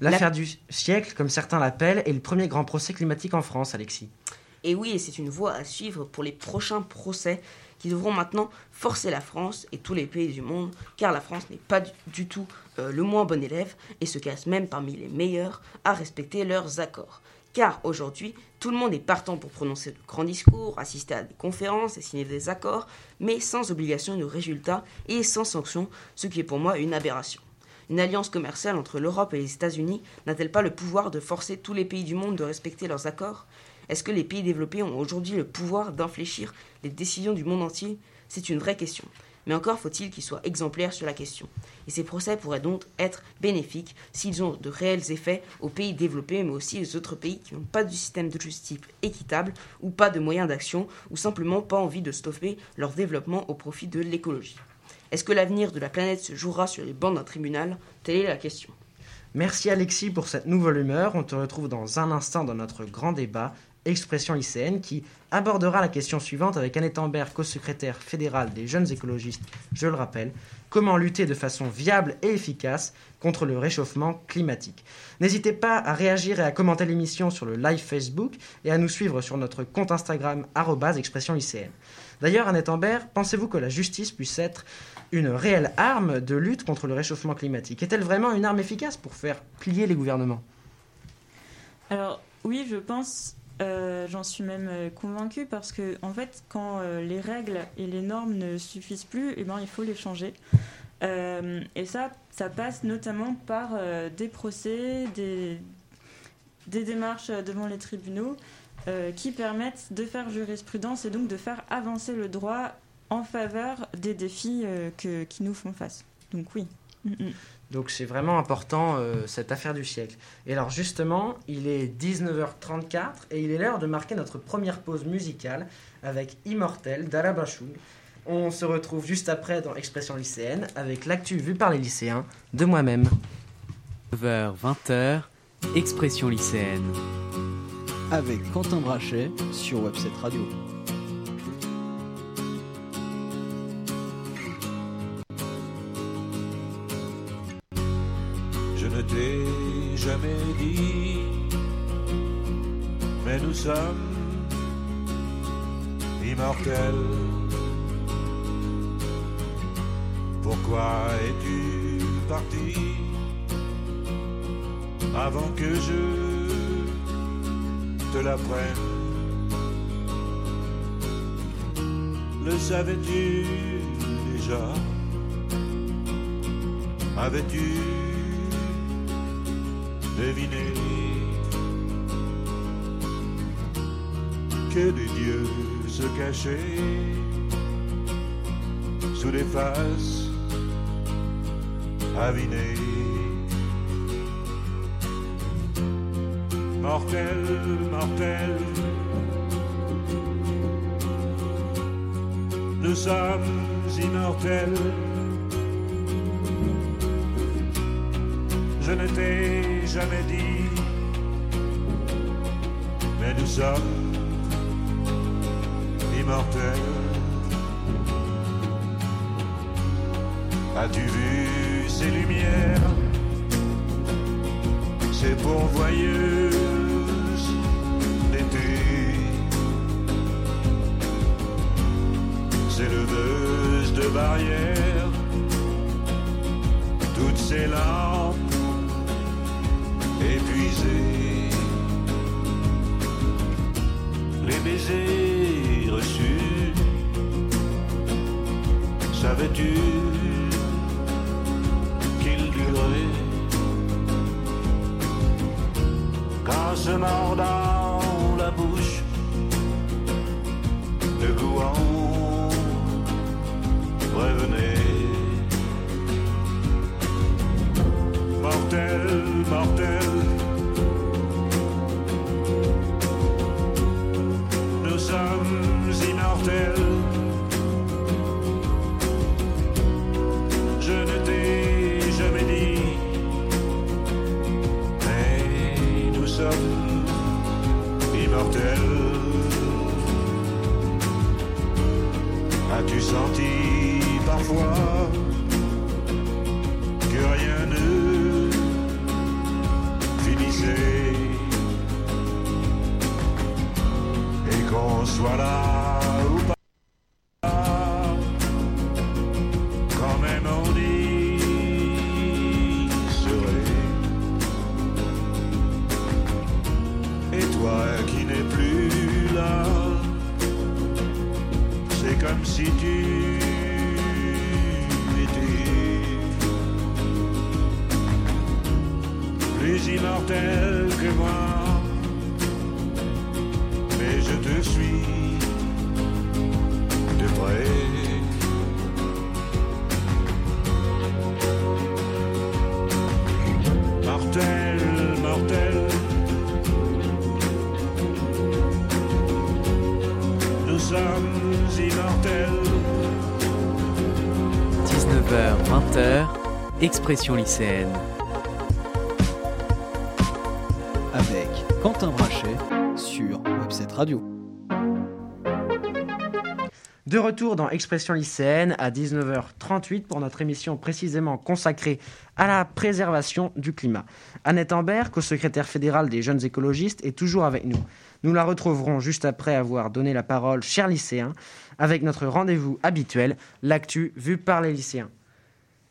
L'affaire du siècle, comme certains l'appellent, est le premier grand procès climatique en France, Alexis. Et oui, et c'est une voie à suivre pour les prochains procès qui devront maintenant forcer la France et tous les pays du monde, car la France n'est pas du, tout euh, le moins bon élève et se casse même parmi les meilleurs à respecter leurs accords. Car aujourd'hui, tout le monde est partant pour prononcer de grands discours, assister à des conférences et signer des accords, mais sans obligation de résultat et sans sanction, ce qui est pour moi une aberration. Une alliance commerciale entre l'Europe et les États-Unis n'a-t-elle pas le pouvoir de forcer tous les pays du monde de respecter leurs accords? Est-ce que les pays développés ont aujourd'hui le pouvoir d'infléchir les décisions du monde entier? C'est une vraie question mais encore faut-il qu'ils soient exemplaires sur la question. Et ces procès pourraient donc être bénéfiques s'ils ont de réels effets aux pays développés, mais aussi aux autres pays qui n'ont pas de système de justice équitable, ou pas de moyens d'action, ou simplement pas envie de stopper leur développement au profit de l'écologie. Est-ce que l'avenir de la planète se jouera sur les bancs d'un tribunal? Telle est la question. Merci Alexis pour cette nouvelle humeur. On te retrouve dans un instant dans notre grand débat Expression lycéenne qui abordera la question suivante avec Annette Ambert, co-secrétaire fédérale des jeunes écologistes, je le rappelle, comment lutter de façon viable et efficace contre le réchauffement climatique? N'hésitez pas à réagir et à commenter l'émission sur le live Facebook et à nous suivre sur notre compte Instagram expression lycéenne. D'ailleurs, Annette Ambert, pensez-vous que la justice puisse être une réelle arme de lutte contre le réchauffement climatique? Est-elle vraiment une arme efficace pour faire plier les gouvernements? Alors oui, je pense euh, j'en suis même euh, convaincue parce que, en fait, quand euh, les règles et les normes ne suffisent plus, eh ben, il faut les changer. et ça, ça passe notamment par des procès, des, démarches devant les tribunaux qui permettent de faire jurisprudence et donc de faire avancer le droit en faveur des défis que, qui nous font face. Donc oui. Mm, mm. Donc c'est vraiment important euh, cette affaire du siècle. Et alors justement, il est 19h34 et il est l'heure de marquer notre première pause musicale avec Immortel d'Alabachung. On se retrouve juste après dans Expression lycéenne avec l'actu vue par les lycéens de moi-même. 9h, 20h, Expression lycéenne. Avec Quentin Brachet sur Webset Radio. Mais nous sommes immortels. Pourquoi es-tu parti avant que je te l'apprenne? Le savais-tu déjà? Avais-tu deviner que des dieux se cachaient sous des faces avinées. Mortel, mortel, nous sommes immortels. Je ne t'ai jamais dit, mais nous sommes immortels. As-tu vu ces lumières, ces pourvoyeuses d'été, ces leveuses de barrières, toutes ces lampes épuisé. Les baisers reçus, savais-tu qu'ils duraient Qu'en se mordant la bouche, le goût en revenait. mortel, mortel. Immortels. Expression lycéenne. Avec Quentin Brachet sur Webset Radio. De retour dans Expression lycéenne à 19h38 pour notre émission précisément consacrée à la préservation du climat. Annette Ambert, co-secrétaire fédérale des jeunes écologistes, est toujours avec nous. Nous la retrouverons juste après avoir donné la parole, chers lycéens, avec notre rendez-vous habituel, l'actu vue par les lycéens.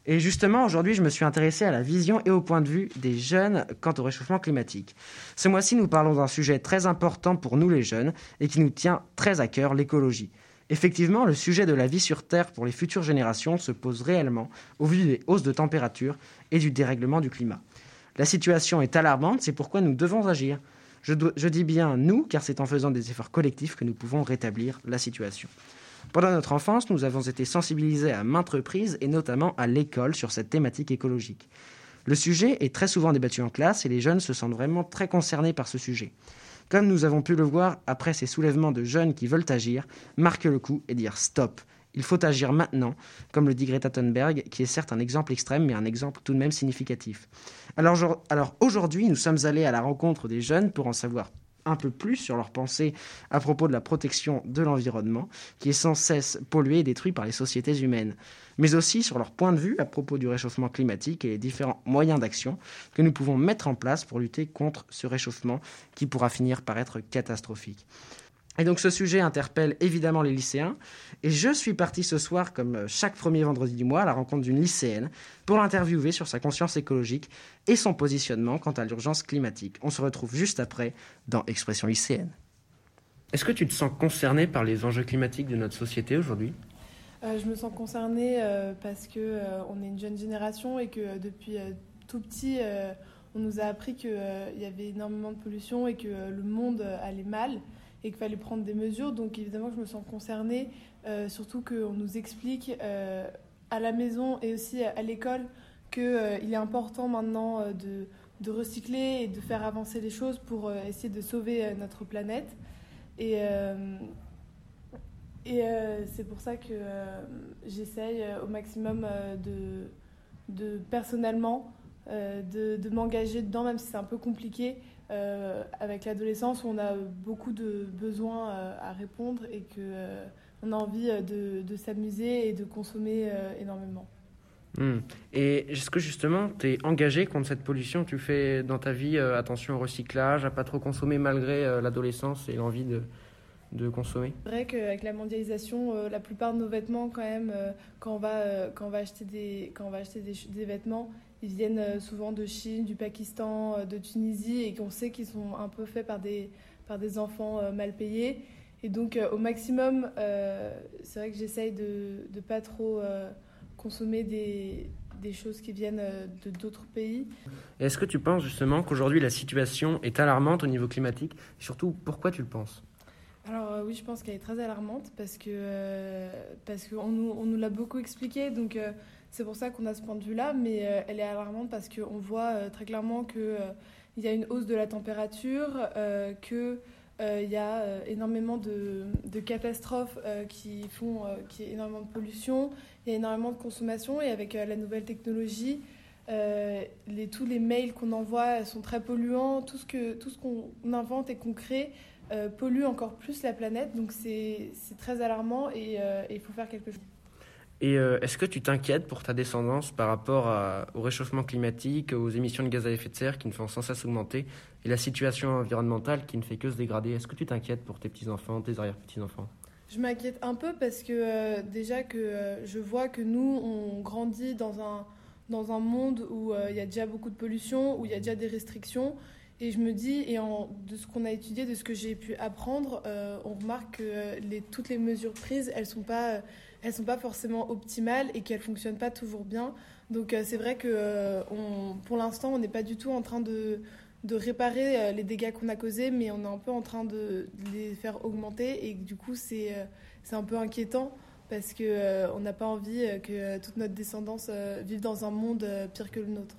Et justement, aujourd'hui, je me suis intéressé à la vision et au point de vue des jeunes quant au réchauffement climatique. Ce mois-ci, nous parlons d'un sujet très important pour nous les jeunes et qui nous tient très à cœur, l'écologie. Effectivement, le sujet de la vie sur Terre pour les futures générations se pose réellement au vu des hausses de température et du dérèglement du climat. La situation est alarmante, c'est pourquoi nous devons agir. Je, je dis bien nous, car c'est en faisant des efforts collectifs que nous pouvons rétablir la situation. Pendant notre enfance, nous avons été sensibilisés à maintes reprises, et notamment à l'école, sur cette thématique écologique. Le sujet est très souvent débattu en classe et les jeunes se sentent vraiment très concernés par ce sujet. Comme nous avons pu le voir après ces soulèvements de jeunes qui veulent agir, marquer le coup et dire stop. Il faut agir maintenant, comme le dit Greta Thunberg, qui est certes un exemple extrême, mais un exemple tout de même significatif. Alors, alors aujourd'hui, nous sommes allés à la rencontre des jeunes pour en savoir un peu plus sur leurs pensées à propos de la protection de l'environnement, qui est sans cesse pollué et détruit par les sociétés humaines, mais aussi sur leur point de vue à propos du réchauffement climatique et les différents moyens d'action que nous pouvons mettre en place pour lutter contre ce réchauffement qui pourra finir par être catastrophique. Et donc ce sujet interpelle évidemment les lycéens. Et je suis parti ce soir, comme euh, chaque premier vendredi du mois, à la rencontre d'une lycéenne pour l'interviewer sur sa conscience écologique et son positionnement quant à l'urgence climatique. On se retrouve juste après dans Expression lycéenne. Est-ce que tu te sens concerné par les enjeux climatiques de notre société aujourd'hui? Euh, je me sens concernée euh, parce que euh, on est une jeune génération et que euh, depuis euh, tout petit, euh, on nous a appris qu'il y avait énormément de pollution et que euh, le monde euh, allait mal et qu'il fallait prendre des mesures. Donc évidemment, je me sens concernée, euh, surtout qu'on nous explique euh, à la maison et aussi à l'école qu'il est important maintenant euh, de, de recycler et de faire avancer les choses pour euh, essayer de sauver euh, notre planète. Et, euh, et euh, c'est pour ça que euh, j'essaye euh, au maximum euh, de, de personnellement euh, de, de m'engager dedans, même si c'est un peu compliqué. Euh, avec l'adolescence, on a beaucoup de besoins euh, à répondre et que euh, on a envie de, de s'amuser et de consommer énormément. Hmm. Et est-ce que justement, tu es engagé contre cette pollution Tu fais dans ta vie euh, attention au recyclage, à pas trop consommer malgré euh, l'adolescence et l'envie de, de consommer? C'est vrai qu'avec la mondialisation, euh, la plupart de nos vêtements, quand même, quand on va, quand on va acheter, des, quand on va acheter des, ch- des vêtements, ils viennent euh, souvent de Chine, du Pakistan, euh, de Tunisie, et qu'on sait qu'ils sont un peu faits par des, par des enfants euh, mal payés. Et donc, au maximum, c'est vrai que j'essaye de ne pas trop consommer des, des choses qui viennent de d'autres pays. Est-ce que tu penses justement qu'aujourd'hui la situation est alarmante au niveau climatique? Surtout, pourquoi tu le penses? Alors euh, oui, je pense qu'elle est très alarmante parce que euh, parce qu'on nous, on nous l'a beaucoup expliqué, donc euh, c'est pour ça qu'on a ce point de vue-là. Mais elle est alarmante parce qu'on voit très clairement que il y a une hausse de la température, que il y a énormément de, catastrophes qui font qui est énormément de pollution, il y a énormément de consommation et avec la nouvelle technologie. les, tous les mails qu'on envoie sont très polluants, tout ce que tout ce qu'on invente et qu'on crée euh, pollue encore plus la planète. Donc c'est très alarmant et euh, il faut faire quelque chose. Et euh, est-ce que tu t'inquiètes pour ta descendance par rapport au réchauffement climatique, aux émissions de gaz à effet de serre qui ne font sans cesse augmenter et la situation environnementale qui ne fait que se dégrader? Est-ce que tu t'inquiètes pour tes petits-enfants, tes arrière-petits-enfants? Je m'inquiète un peu parce que déjà que je vois que nous, on grandit dans un, dans un monde où il y a déjà beaucoup de pollution, où il y a déjà des restrictions. Et je me dis, et de ce qu'on a étudié, de ce que j'ai pu apprendre, euh, on remarque que toutes les mesures prises, elles ne sont, pas, elles sont pas forcément optimales et qu'elles ne fonctionnent pas toujours bien. Donc euh, c'est vrai que euh, on, pour l'instant, on n'est pas du tout en train de, réparer les dégâts qu'on a causés, mais on est un peu en train de, les faire augmenter. Et du coup, c'est un peu inquiétant parce qu'on n'a pas envie que toute notre descendance vive dans un monde pire que le nôtre.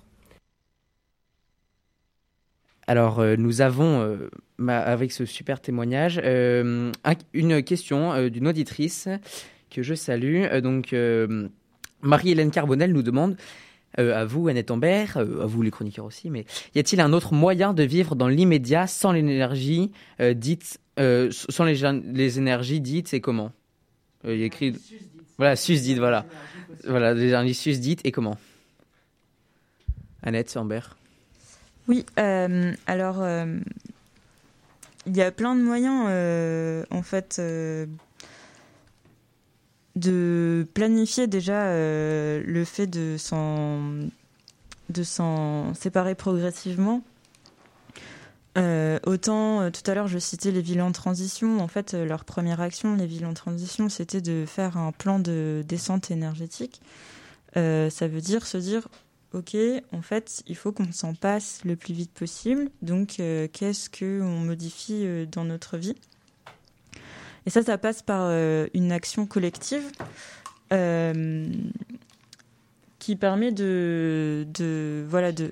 Alors, euh, nous avons, euh, avec ce super témoignage, euh, une question d'une auditrice que je salue. donc, Marie-Hélène Carbonel nous demande à vous, Annette Ambert, à vous les chroniqueurs aussi, mais y a-t-il un autre moyen de vivre dans l'immédiat sans l'énergie dite, sans les, énergies dites et comment? Il y a écrit, voilà, susdites, voilà, voilà, les énergies susdites et comment? Annette Ambert. Oui, euh, alors euh, il y a plein de moyens euh, en fait de planifier déjà le fait de s'en de s'en séparer progressivement. autant tout à l'heure je citais les villes en transition. En fait, leur première action, les villes en transition, c'était de faire un plan de descente énergétique. ça veut dire se dire ok, en fait, il faut qu'on s'en passe le plus vite possible. Donc, euh, qu'est-ce qu'on modifie euh, dans notre vie? Et ça, ça passe par euh, une action collective qui permet de, voilà, de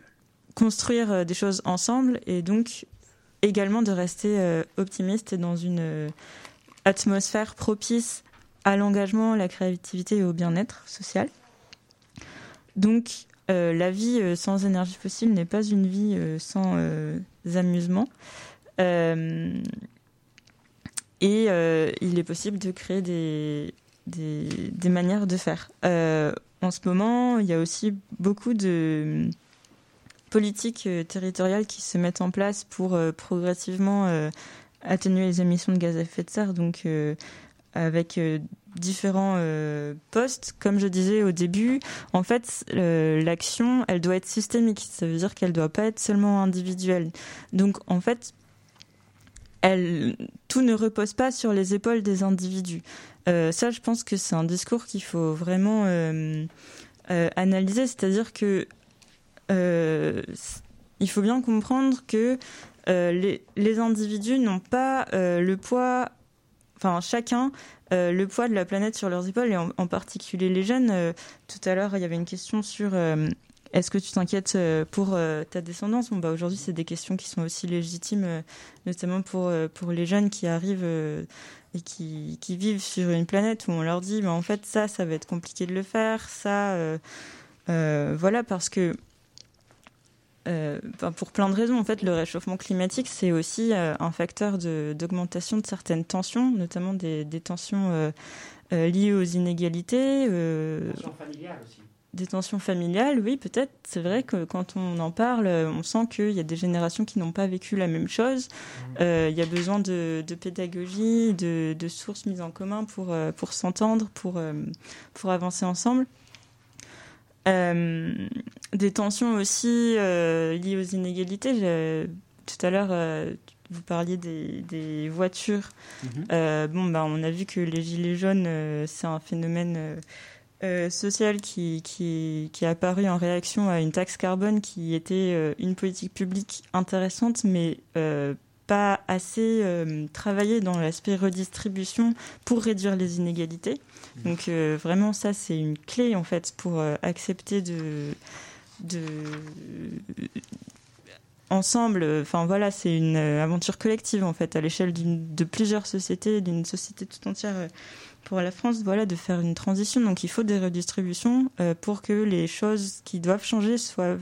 construire des choses ensemble et donc également de rester optimiste et dans une atmosphère propice à l'engagement, la créativité et au bien-être social. Donc, euh, la vie euh, sans énergie fossile n'est pas une vie euh, sans amusement. Et il est possible de créer des, des, manières de faire. en ce moment, il y a aussi beaucoup de politiques territoriales qui se mettent en place pour progressivement atténuer les émissions de gaz à effet de serre. Donc, avec différents euh, postes. Comme je disais au début, en fait, l'action, elle doit être systémique. Ça veut dire qu'elle ne doit pas être seulement individuelle. Donc, en fait, tout ne repose pas sur les épaules des individus. Euh, ça, je pense que c'est un discours qu'il faut vraiment euh, analyser. C'est-à-dire que il faut bien comprendre que les, individus n'ont pas le poids enfin chacun euh, le poids de la planète sur leurs épaules et en, particulier les jeunes. Euh, tout à l'heure, il y avait une question sur euh, est-ce que tu t'inquiètes pour ta descendance? Bon, bah, Aujourd'hui, c'est des questions qui sont aussi légitimes, notamment pour, les jeunes qui arrivent et qui, qui, vivent sur une planète où on leur dit bah, en fait, ça, ça va être compliqué de le faire, ça. voilà, parce que euh, pour plein de raisons. En fait, le réchauffement climatique, c'est aussi euh, un facteur d'augmentation de, certaines tensions, notamment des, tensions euh, liées aux inégalités. tensions familiales aussi. Des tensions familiales, oui, peut-être. C'est vrai que quand on en parle, on sent qu'il y a des générations qui n'ont pas vécu la même chose. Mmh. il y a besoin de, pédagogie, de, de, sources mises en commun pour, pour s'entendre, pour, pour avancer ensemble. Euh, des tensions aussi euh, liées aux inégalités. Tout à l'heure, euh, vous parliez des, des voitures. Euh, bon, bah, on a vu que les gilets jaunes, euh, c'est un phénomène euh, euh, social qui, qui, qui est apparu en réaction à une taxe carbone qui était euh, une politique publique intéressante, mais euh, pas assez euh, travaillée dans l'aspect redistribution pour réduire les inégalités. Donc euh, vraiment, ça, c'est une clé en fait pour accepter de de ensemble. Enfin voilà, c'est une aventure collective en fait à l'échelle de plusieurs sociétés, d'une société tout entière. Pour la France, voilà, de faire une transition. Donc il faut des redistributions euh, pour que les choses qui doivent changer soient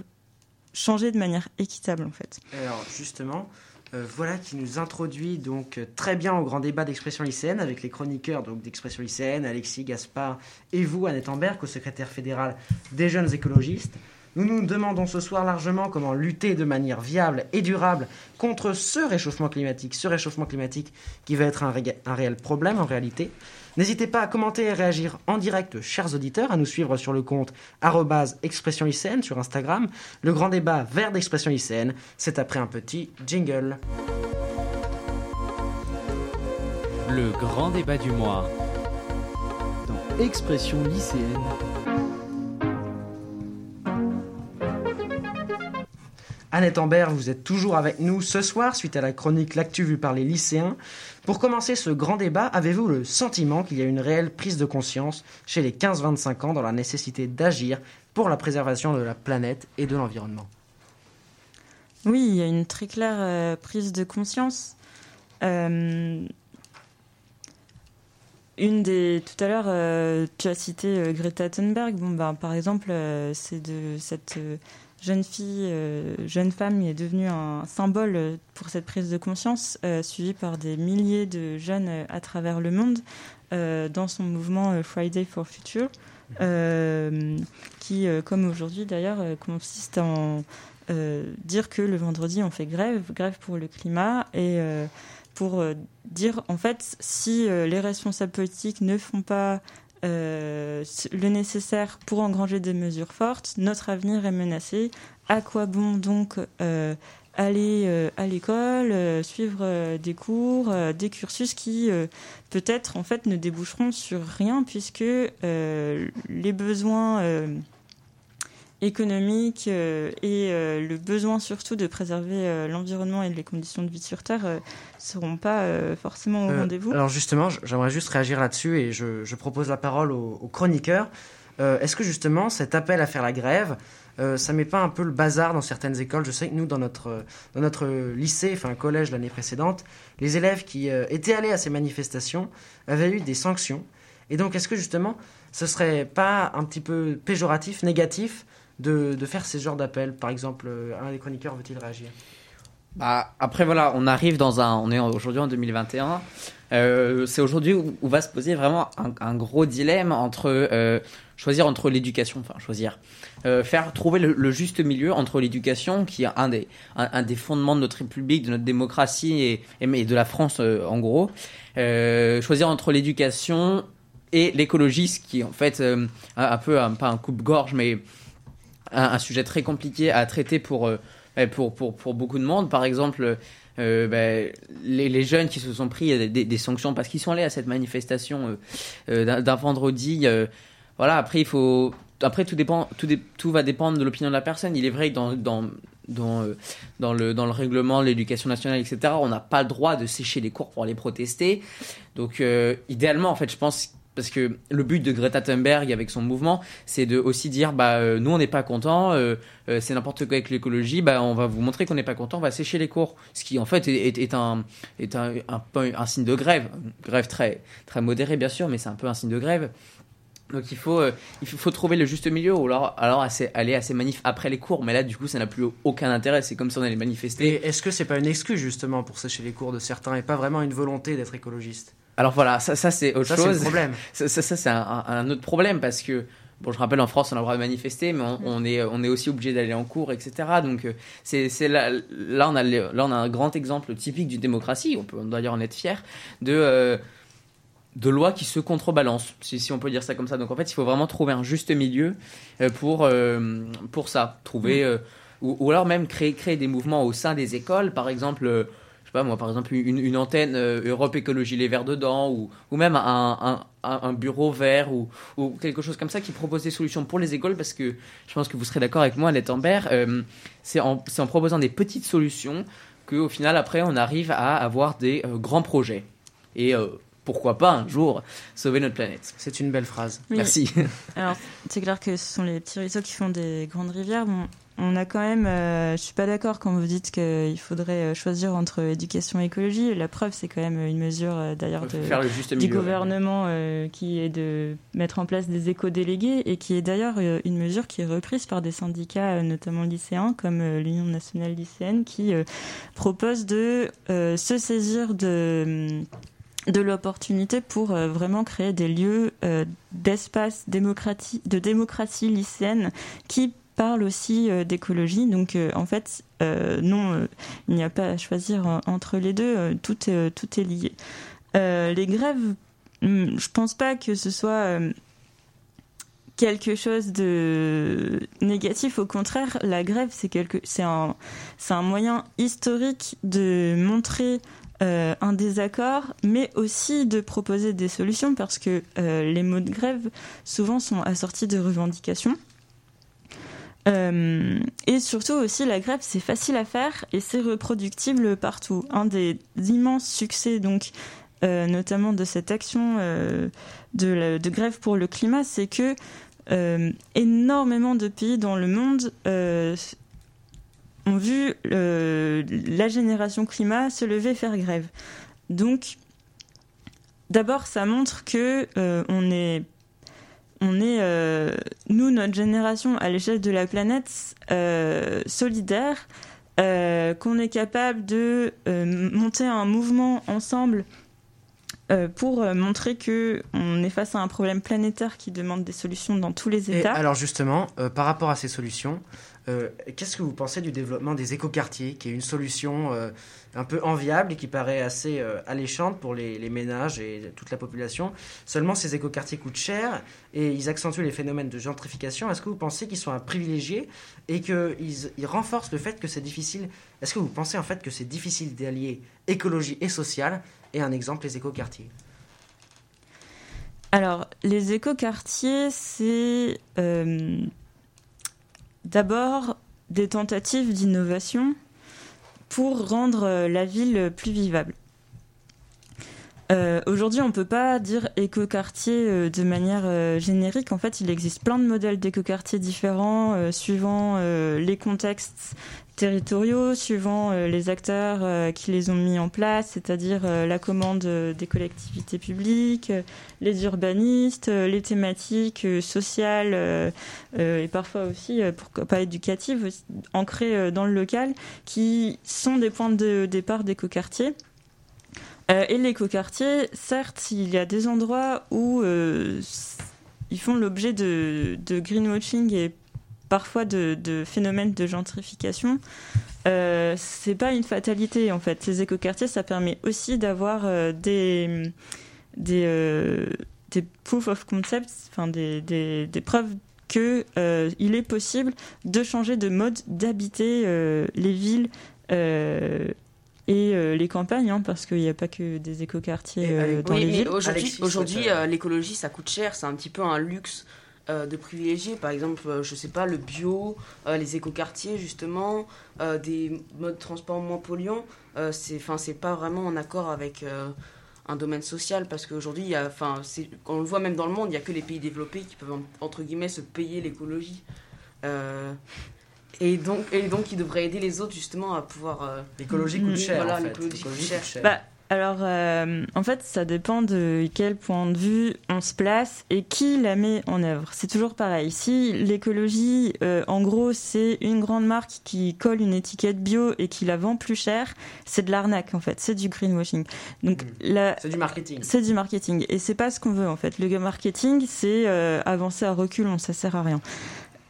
changées de manière équitable en fait. Alors justement, euh, voilà qui nous introduit donc très bien au grand débat d'expression lycéenne avec les chroniqueurs d'expression lycéenne, Alexis, Gaspard et vous, Annette Amberg, au secrétaire fédéral des jeunes écologistes. Nous nous demandons ce soir largement comment lutter de manière viable et durable contre ce réchauffement climatique, ce réchauffement climatique qui va être un réel problème en réalité. N'hésitez pas à commenter et réagir en direct, chers auditeurs, à nous suivre sur le compte expression lycéenne sur Instagram. Le grand débat vers d'expression lycéenne, c'est après un petit jingle. Le grand débat du mois. Dans Expression lycéenne. Annette Ambert, vous êtes toujours avec nous ce soir suite à la chronique L'actu vue par les lycéens. Pour commencer ce grand débat, avez-vous le sentiment qu'il y a une réelle prise de conscience chez les 15-25 ans dans la nécessité d'agir pour la préservation de la planète et de l'environnement? Oui, il y a une très claire euh, prise de conscience. Euh, une des tout à l'heure, euh, tu as cité Greta Thunberg. Bon, ben, par exemple, c'est de cette jeune fille, euh, jeune femme, qui est devenue un symbole pour cette prise de conscience, euh, suivie par des milliers de jeunes euh, à travers le monde dans son mouvement Friday for Future, qui, comme aujourd'hui d'ailleurs, consiste en dire que le vendredi on fait grève, grève pour le climat et pour dire en fait si les responsables politiques ne font pas euh, le nécessaire pour engranger des mesures fortes, notre avenir est menacé. À quoi bon donc euh, aller euh, à l'école, suivre des cours, des cursus qui peut-être en fait ne déboucheront sur rien puisque les besoins économiques euh, et euh, le besoin surtout de préserver euh, l'environnement et les conditions de vie sur Terre ne seront pas forcément au rendez-vous. Alors justement, j'aimerais juste réagir là-dessus et je, je propose la parole aux, aux chroniqueurs. Est-ce que justement cet appel à faire la grève, ça met pas un peu le bazar dans certaines écoles? Je sais que nous, dans notre, dans notre lycée, enfin collège l'année précédente, les élèves qui étaient allés à ces manifestations avaient eu des sanctions. Et donc, est-ce que justement, ce serait pas un petit peu péjoratif, négatif de, de faire ces genres d'appels Par exemple, euh, un des chroniqueurs veut-il réagir? Bah, après voilà, on arrive dans un, on est aujourd'hui en 2021. Euh, c'est aujourd'hui où, va se poser vraiment un, un gros dilemme entre euh, choisir entre l'éducation, enfin choisir, faire trouver le, juste milieu entre l'éducation qui est un des, un, des fondements de notre république, de notre démocratie et, et, de la France en gros. Choisir entre l'éducation et l'écologie, ce qui en fait un, peu pas un coupe-gorge, mais un, sujet très compliqué à traiter pour euh, bah, pour, pour, pour beaucoup de monde. Par exemple, euh, bah, les, jeunes qui se sont pris des, sanctions parce qu'ils sont allés à cette manifestation euh, d'un- vendredi. voilà, après, il faut. Après, tout, dépend, tout, tout va dépendre de l'opinion de la personne. Il est vrai que dans, dans, dans, dans, le, dans le règlement l'éducation nationale, etc., on n'a pas le droit de sécher les cours pour aller protester. Donc, idéalement, en fait, je pense. Parce que le but de Greta Thunberg avec son mouvement, c'est de aussi dire bah euh, nous on n'est pas content, euh, euh, c'est n'importe quoi avec l'écologie, bah on va vous montrer qu'on n'est pas content, on va sécher les cours. Ce qui en fait est, est, est un est un, un, signe de grève, grève très très modérée bien sûr, mais c'est un peu un signe de grève. Donc il faut, euh, il faut, faut trouver le juste milieu ou alors, alors assez- aller à ces manifs après les cours. Mais là, du coup, ça n'a plus aucun intérêt. C'est comme si on allait manifester. Et est-ce que c'est pas une excuse justement pour sécher les cours de certains et pas vraiment une volonté d'être écologiste? Alors voilà, ça, ça c'est autre Ça, c'est chose. le problème. Ça, ça, ça, c'est un, autre problème parce que, bon, je rappelle, en France, on a le droit de manifester, mais on, on est, on est aussi obligé d'aller en cours, etc. Donc, euh, c'est c'est là, là, on a, là, on a un grand exemple typique d'une démocratie, on peut d'ailleurs en être fier, de, euh, de lois qui se contrebalancent, si, si on peut dire ça comme ça. Donc, en fait, il faut vraiment trouver un juste milieu euh, pour, euh, pour ça. Trouver. euh, ou, ou alors même créer, créer des mouvements au sein des écoles, par exemple. je sais pas moi, par exemple, une, une antenne euh, Europe Écologie Les Verts dedans, ou, ou même un, un, bureau vert, ou, ou quelque chose comme ça qui propose des solutions pour les écoles, parce que je pense que vous serez d'accord avec moi, Annette Ambert, euh, c'est en, proposant des petites solutions qu'au final, après, on arrive à avoir des euh, grands projets. Et pourquoi pas un jour sauver notre planète. C'est une belle phrase. Oui. Merci. Alors, c'est clair que ce sont les petits ruisseaux qui font des grandes rivières. Bon, on a quand même. euh, je suis pas d'accord quand vous dites qu'il faudrait euh, choisir entre éducation et écologie. La preuve, c'est quand même une mesure, euh, d'ailleurs, de, Faire le juste du milieu. gouvernement euh, qui est de mettre en place des éco-délégués et qui est d'ailleurs euh, une mesure qui est reprise par des syndicats, notamment lycéens, comme euh, l'Union nationale lycéenne, qui euh, propose de euh, se saisir de de l'opportunité pour euh, vraiment créer des lieux euh, d'espace démocratie, de démocratie lycéenne qui parlent aussi euh, d'écologie. Donc en fait, non, il n'y a pas à choisir entre les deux, tout, tout est lié. Les grèves, hum, je pense pas que ce soit quelque chose de négatif. Au contraire, la grève, c'est quelque, c'est un, c'est un moyen historique de montrer euh, un désaccord, mais aussi de proposer des solutions parce que euh, les mots de grève souvent sont assortis de revendications. Euh, et surtout aussi, la grève, c'est facile à faire et c'est reproductible partout. Un des immenses succès, donc, notamment de cette action de, grève pour le climat, c'est que énormément de pays dans le monde ont vu euh, la génération climat se lever faire grève. Donc, d'abord, ça montre que euh, on est, on est, euh, nous, notre génération, à l'échelle de la planète, solidaire, qu'on est capable de monter un mouvement ensemble pour montrer que on est face à un problème planétaire qui demande des solutions dans tous les Et États. alors justement, par rapport à ces solutions, euh, qu'est-ce que vous pensez du développement des écoquartiers, qui est une solution euh, un peu enviable et qui paraît assez euh, alléchante pour les, ménages et toute la population? Seulement, ces écoquartiers coûtent cher et ils accentuent les phénomènes de gentrification. Est-ce que vous pensez qu'ils sont à privilégier et qu'ils ils renforcent le fait que c'est difficile? Est-ce que vous pensez en fait que c'est difficile d'allier écologie et social? Et un exemple, les écoquartiers. Alors, les écoquartiers, c'est d'abord des tentatives d'innovation pour rendre euh, la ville plus vivable. Euh, Aujourd'hui, on ne peut pas dire écoquartier euh, de manière générique. En fait, il existe plein de modèles d'écoquartiers différents suivant les contextes territoriaux, suivant euh, les acteurs euh, qui les ont mis en place, c'est-à-dire euh, la commande des collectivités publiques, les urbanistes, les thématiques sociales et parfois aussi, pourquoi pas éducatives, ancrées dans le local, qui sont des points de départ d'écoquartiers. Et l'écoquartier, certes, il y a des endroits où ils font l'objet de, de greenwashing et parfois de, de phénomènes de gentrification. Euh, c'est pas une fatalité en fait. Ces écoquartiers, ça permet aussi d'avoir euh, des des, euh, des proof of concept, enfin des, des, des preuves que euh, il est possible de changer de mode d'habiter euh, les villes euh, et euh, les campagnes, hein, parce qu'il n'y a pas que des écoquartiers euh, dans oui, les mais villes. aujourd'hui, euh, l'écologie, ça coûte cher. C'est un petit peu un luxe euh, de privilégier. Par exemple, euh, je sais pas, le bio, euh, les écoquartiers, justement, euh, des modes de transport moins polluants. Euh, c'est, enfin, c'est pas vraiment en accord avec euh, un domaine social parce qu'aujourd'hui, il y a, enfin, on le voit même dans le monde, il y a que les pays développés qui peuvent entre guillemets se payer l'écologie. Euh, et donc, et donc, ils devraient aider les autres justement à pouvoir. euh, L'écologie coûte Mm. cher. Voilà, en fait. l'écologie coûte cher. Bah, alors, euh, en fait, ça dépend de quel point de vue on se place et qui la met en œuvre. C'est toujours pareil. Si l'écologie, euh, en gros, c'est une grande marque qui colle une étiquette bio et qui la vend plus cher, c'est de l'arnaque, en fait. C'est du greenwashing. Donc, Mm. la, C'est du marketing. c'est du marketing. Et c'est pas ce qu'on veut, en fait. Le marketing, c'est euh, avancer à reculons, ça sert à rien.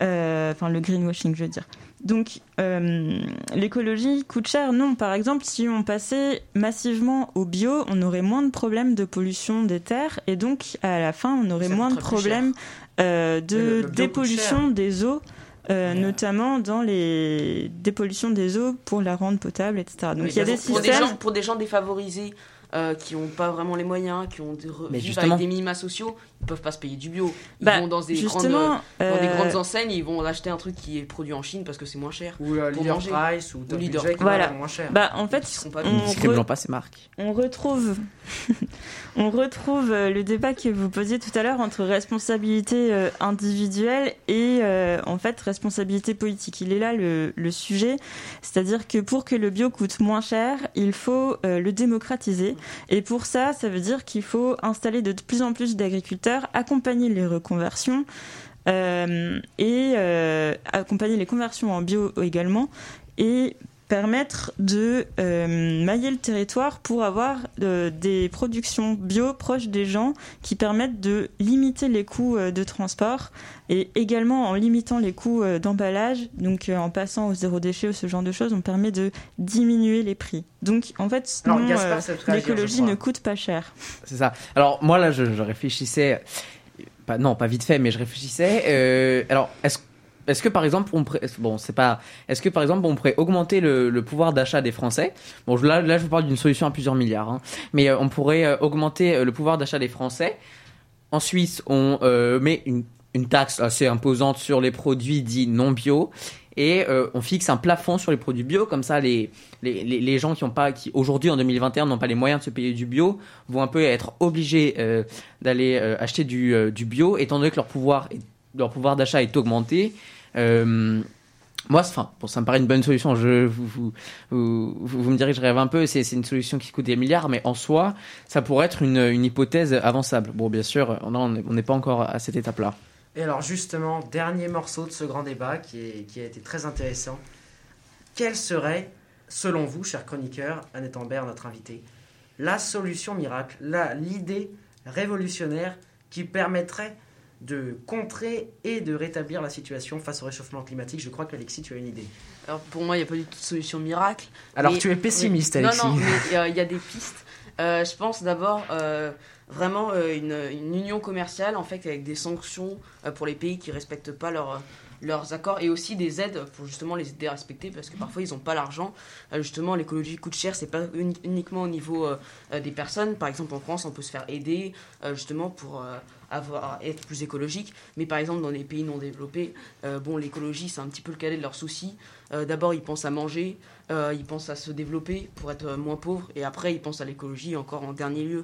Enfin, le greenwashing, je veux dire. Donc, euh, l'écologie coûte cher Non, par exemple, si on passait massivement au bio, on aurait moins de problèmes de pollution des terres et donc à la fin, on aurait Ça moins de problèmes euh, de dépollution des eaux euh, notamment dans les dépollutions des eaux pour la rendre potable, etc. Donc Oui, il y a des pour, systèmes. des gens, pour des gens défavorisés euh, qui n'ont pas vraiment les moyens, qui ont des re- avec des minima sociaux, peuvent pas se payer du bio. Ils Bah, vont dans des, grandes, justement, dans des euh, grandes enseignes, ils vont acheter un truc qui est produit en Chine parce que c'est moins cher. Ou euh, Leader manger. Price ou Top Leader. Qui Voilà. moins cher. Bah, en Ils fait, seront pas on, re- pas ces marques. on retrouve, on retrouve euh, le débat que vous posiez tout à l'heure entre responsabilité euh, individuelle et euh, en fait responsabilité politique. Il est là le, le sujet, c'est-à-dire que pour que le bio coûte moins cher, il faut euh, le démocratiser et pour ça, ça veut dire qu'il faut installer de plus en plus d'agriculteurs, accompagner les reconversions. euh, et euh, accompagner les conversions en bio également et permettre de euh, mailler le territoire pour avoir euh, des productions bio proches des gens qui permettent de limiter les coûts euh, de transport et également en limitant les coûts d'emballage, donc en passant au zéro déchet ou ce genre de choses, on permet de diminuer les prix. Donc en fait, sinon, l'écologie ne coûte pas cher. C'est ça. Alors moi là, je, je réfléchissais, pas non, pas vite fait, mais je réfléchissais. alors est-ce est-ce que par exemple on pourrait, bon c'est pas, est-ce que par exemple on pourrait augmenter le, pouvoir d'achat des Français? Bon là je vous parle d'une solution à plusieurs milliards, hein. mais euh, on pourrait euh, augmenter euh, le pouvoir d'achat des Français. En Suisse on met une, taxe assez imposante sur les produits dits non bio et on fixe un plafond sur les produits bio comme ça les les, les, les gens qui ont pas qui aujourd'hui en 2021 n'ont pas les moyens de se payer du bio vont un peu être obligés d'aller acheter du, du bio étant donné que leur pouvoir leur pouvoir d'achat est augmenté Euh, moi, enfin, bon, ça me paraît une bonne solution. Je, vous, vous, vous, me direz que je rêve un peu. C'est une solution qui coûte des milliards, mais en soi, ça pourrait être une, hypothèse avançable. Bon, bien sûr, on n'est pas encore à cette étape-là. Et alors justement, dernier morceau de ce grand débat qui, a été très intéressant. Quelle serait, selon vous, cher chroniqueur, Annette Ambert, notre invité, la solution miracle, l'idée révolutionnaire qui permettrait de contrer et de rétablir la situation face au réchauffement climatique Je crois qu'Alexis, tu as une idée. Alors pour moi, il n'y a pas du tout de solution miracle. Alors Mais- tu es pessimiste, mais- Alexis. Non, non, mais il y a- il y, a des pistes. Euh, je pense d'abord euh, vraiment euh, une, une union commerciale en fait avec des sanctions euh, pour les pays qui respectent pas leurs leurs accords et aussi des aides pour justement les aider à respecter parce que parfois ils n'ont pas l'argent. Euh, justement, l'écologie coûte cher, c'est pas uni- uniquement au niveau euh, euh, des personnes. Par exemple, en France, on peut se faire aider justement pour avoir, être plus écologique. Mais par exemple, dans les pays non développés, bon, l'écologie, c'est un petit peu le cadet de leurs soucis. D'abord, ils pensent à manger, ils pensent à se développer pour être moins pauvres, et après, ils pensent à l'écologie encore en dernier lieu.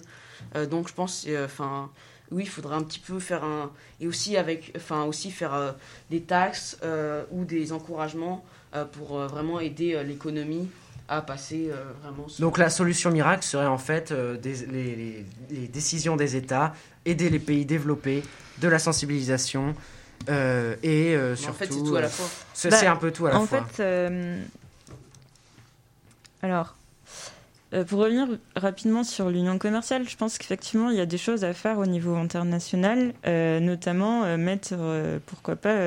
Donc, je pense, enfin, oui, il faudrait un petit peu faire un, et aussi avec, enfin, aussi faire euh, des taxes euh, ou des encouragements euh, pour euh, vraiment aider euh, l'économie à passer euh, vraiment. sur- Donc la solution miracle serait en fait euh, des- les, les- les décisions des États, aider les pays développés, de la sensibilisation euh, et euh, surtout... en fait, c'est tout à la fois. C'est Bah, un peu tout à la en fois. fait, euh, alors, euh, pour revenir rapidement sur l'union commerciale, je pense qu'effectivement, il y a des choses à faire au niveau international, euh, notamment euh, mettre, pourquoi pas,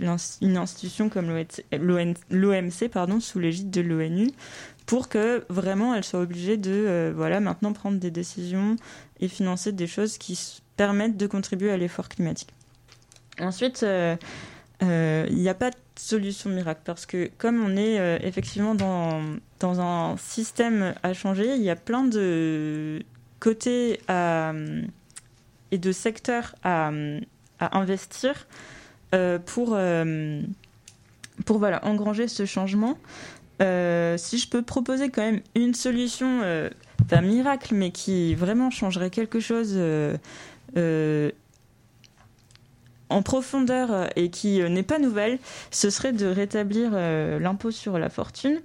une institution comme l'OMC sous l'égide de l'ONU pour que vraiment elle soit obligée de voilà, maintenant prendre des décisions et financer des choses qui permettent de contribuer à l'effort climatique. Ensuite, il n'y a pas solution miracle parce que comme on est euh, effectivement dans, un système à changer, il y a plein de côtés et de secteurs à, investir euh, pour, euh, pour voilà, engranger ce changement. Si je peux proposer quand même une solution, pas miracle, mais qui vraiment changerait quelque chose en profondeur euh, et qui euh, n'est pas nouvelle, ce serait de rétablir euh, l'impôt sur la fortune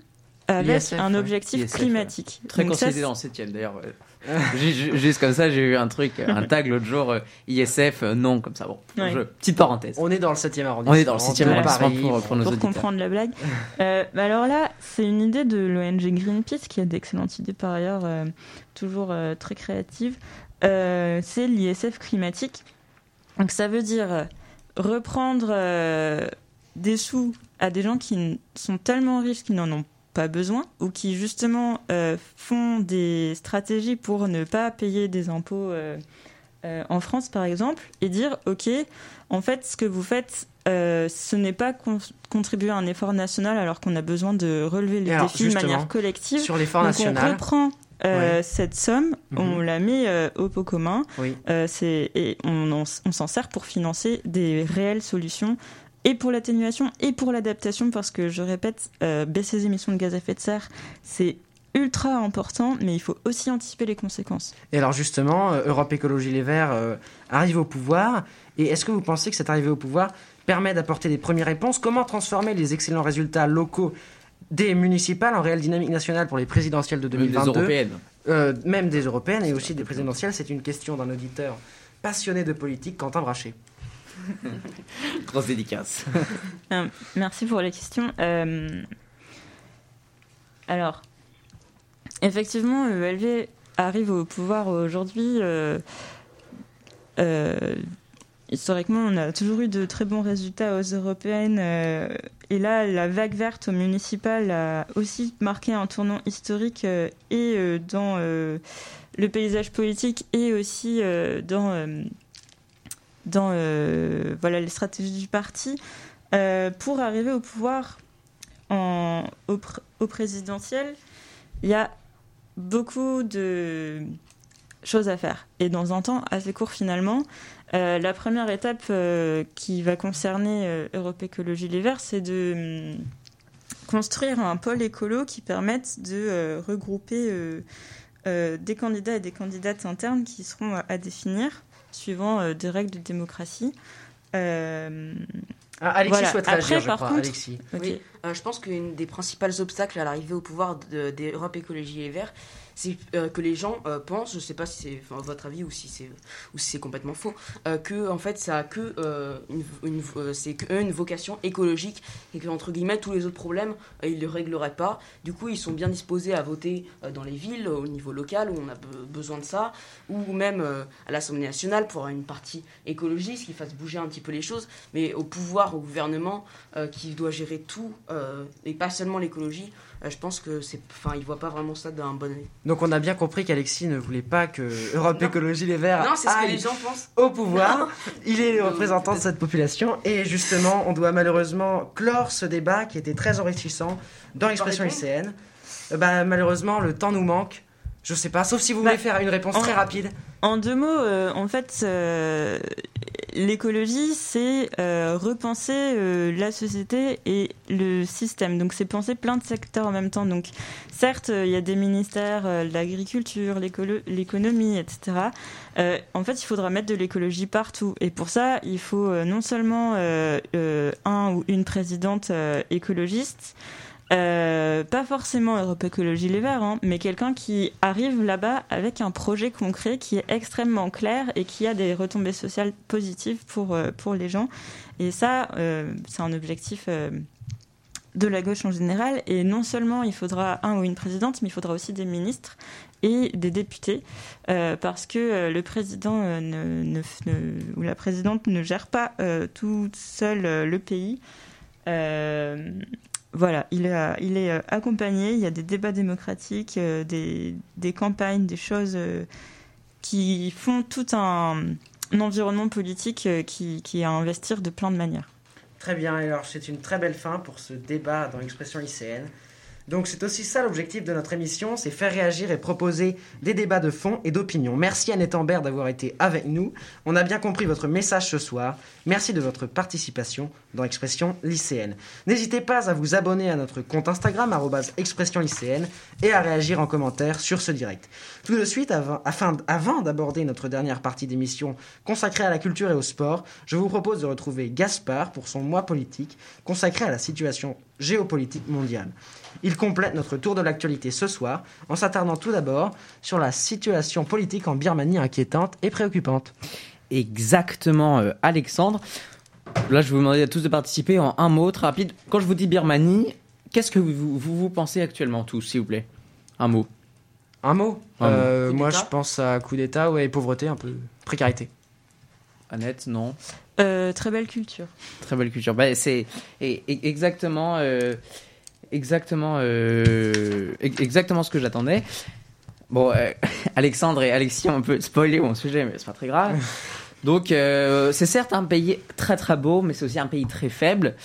avec un objectif ISF, climatique. Très Donc ça, consolidé dans le 7 d'ailleurs. Juste comme ça, j'ai eu un truc, un tag l'autre jour, ISF, non, comme ça. Bon, Ouais. je- petite parenthèse. On est dans le 7e arrondissement. On est dans le 7e de arrondissement Paris. pour, pour nos pour auditeurs. comprendre la blague. Euh, bah alors là, c'est une idée de l'ONG Greenpeace qui a d'excellentes idées par ailleurs, euh, toujours euh, très créatives. Euh, c'est l'ISF climatique. Donc ça veut dire euh, reprendre euh, des sous à des gens qui sont tellement riches qu'ils n'en ont pas besoin ou qui justement euh, font des stratégies pour ne pas payer des impôts euh, en France par exemple et dire ok, en fait ce que vous faites, ce n'est pas con- contribuer à un effort national alors qu'on a besoin de relever les défis de manière collective. Sur l'effort national. on reprend euh, Ouais. cette somme, on Mhm. la met euh, au pot commun, Oui. euh, et on, on s'en sert pour financer des réelles solutions et pour l'atténuation et pour l'adaptation parce que je répète, baisser les émissions de gaz à effet de serre, c'est ultra important, mais il faut aussi anticiper les conséquences. Et alors justement, Europe Écologie Les Verts arrive au pouvoir. Et est-ce que vous pensez que cette arrivée au pouvoir permet d'apporter des premières réponses? Comment transformer les excellents résultats locaux des municipales en réelle dynamique nationale pour les présidentielles de Même des 2022 européennes. Euh, Même des européennes et aussi des présidentielles. C'est une question d'un auditeur passionné de politique, Quentin Brachet. Grosse dédicace. Euh, merci pour les questions. Euh, alors, effectivement, LV arrive au pouvoir aujourd'hui. euh, euh, historiquement, on a toujours eu de très bons résultats aux européennes. Et là, la vague verte au municipal a aussi marqué un tournant historique euh, et euh, dans euh, le paysage politique et aussi dans, voilà, les stratégies du parti. Pour arriver au pouvoir au présidentiel, il y a beaucoup de choses à faire et dans un temps assez court finalement. Euh, la première étape euh, qui va concerner euh, Europe Écologie Les Verts, c'est de hum, construire un pôle écolo qui permette de euh, regrouper euh, euh, des candidats et des candidates internes qui seront à, à définir suivant euh, des règles de démocratie. Euh, Ah, Alexis voilà. souhaite Après, réagir, je par crois. contre- Alexis. Oui, euh, je pense qu'une des principaux obstacles à l'arrivée au pouvoir de- d'Europe Écologie Les Verts, c'est euh, que les gens euh, pensent, je sais pas si c'est votre avis ou si c'est complètement faux, euh, que en fait ça a que euh, une, c'est vocation écologique et que entre guillemets tous les autres problèmes ils ne régleraient pas. Du coup ils sont bien disposés à voter dans les villes au niveau local où on a be- besoin de ça ou même à l'Assemblée nationale pour une partie écologiste qui fasse bouger un petit peu les choses, mais au pouvoir, au gouvernement qui doit gérer tout et pas seulement l'écologie, euh, je pense que c'est, enfin, ils voient pas vraiment ça d'un bon œil. Donc on a bien compris qu'Alexis ne voulait pas que Europe Non. Écologie Les Verts non, c'est ce que les gens pensent. au pouvoir. Il est le Non, représentant de cette population. Et justement, on doit malheureusement clore ce débat qui était très enrichissant dans l'expression lycéenne. Euh, bah, malheureusement, le temps nous manque. Je sais pas, sauf si vous Bah, voulez faire une réponse en- très rapide. En deux mots, euh, en fait, euh, l'écologie, c'est euh, repenser euh, la société et le système. Donc, c'est penser plein de secteurs en même temps. Donc, certes, euh, il y a des ministères, l'agriculture, l'économie, etc. En fait, il faudra mettre de l'écologie partout. Et pour ça, il faut non seulement un ou une présidente écologiste, euh, pas forcément Europe Écologie Les Verts, hein, mais quelqu'un qui arrive là-bas avec un projet concret qui est extrêmement clair et qui a des retombées sociales positives pour, euh, pour les gens. Et ça, euh, c'est un objectif de la gauche en général. Et non seulement il faudra un ou une présidente, mais il faudra aussi des ministres et des députés, parce que le président ne, ou la présidente ne gère pas tout seul le pays. Voilà, il est, euh, accompagné, il y a des débats démocratiques, euh, des, campagnes, des choses euh, qui font tout un, environnement politique qui, qui est à investir de plein de manières. Très bien, alors c'est une très belle fin pour ce débat dans l'expression lycéenne. Donc c'est aussi ça l'objectif de notre émission, c'est faire réagir et proposer des débats de fond et d'opinion. Merci Annette Ambert d'avoir été avec nous. On a bien compris votre message ce soir. Merci de votre participation dans l'expression lycéenne. N'hésitez pas à vous abonner à notre compte Instagram expression lycéenne et à réagir en commentaire sur ce direct. Tout de suite, avant, avant d'aborder notre dernière partie d'émission consacrée à la culture et au sport, je vous propose de retrouver Gaspard pour son mois politique consacré à la situation géopolitique mondiale. Il complète notre tour de l'actualité ce soir en s'attardant tout d'abord sur la situation politique en Birmanie inquiétante et préoccupante. Exactement, euh, Alexandre. Là, je vais vous demander à tous de participer en un mot très rapide. Quand je vous dis Birmanie, qu'est-ce que vous, vous, vous pensez actuellement tous, s'il vous plaît? Un mot. Un mot? Un. Euh, Moi, je pense à coup d'État, ouais, pauvreté, un peu précarité. Annette, non Euh, très belle culture. Très belle culture. Bah, c'est exactement, euh, exactement, euh, ex- exactement ce que j'attendais. Bon, euh, Alexandre et Alexis ont un peu spoilé mon sujet, mais c'est pas très grave. Donc, euh, c'est certes un pays très très beau, mais c'est aussi un pays très faible.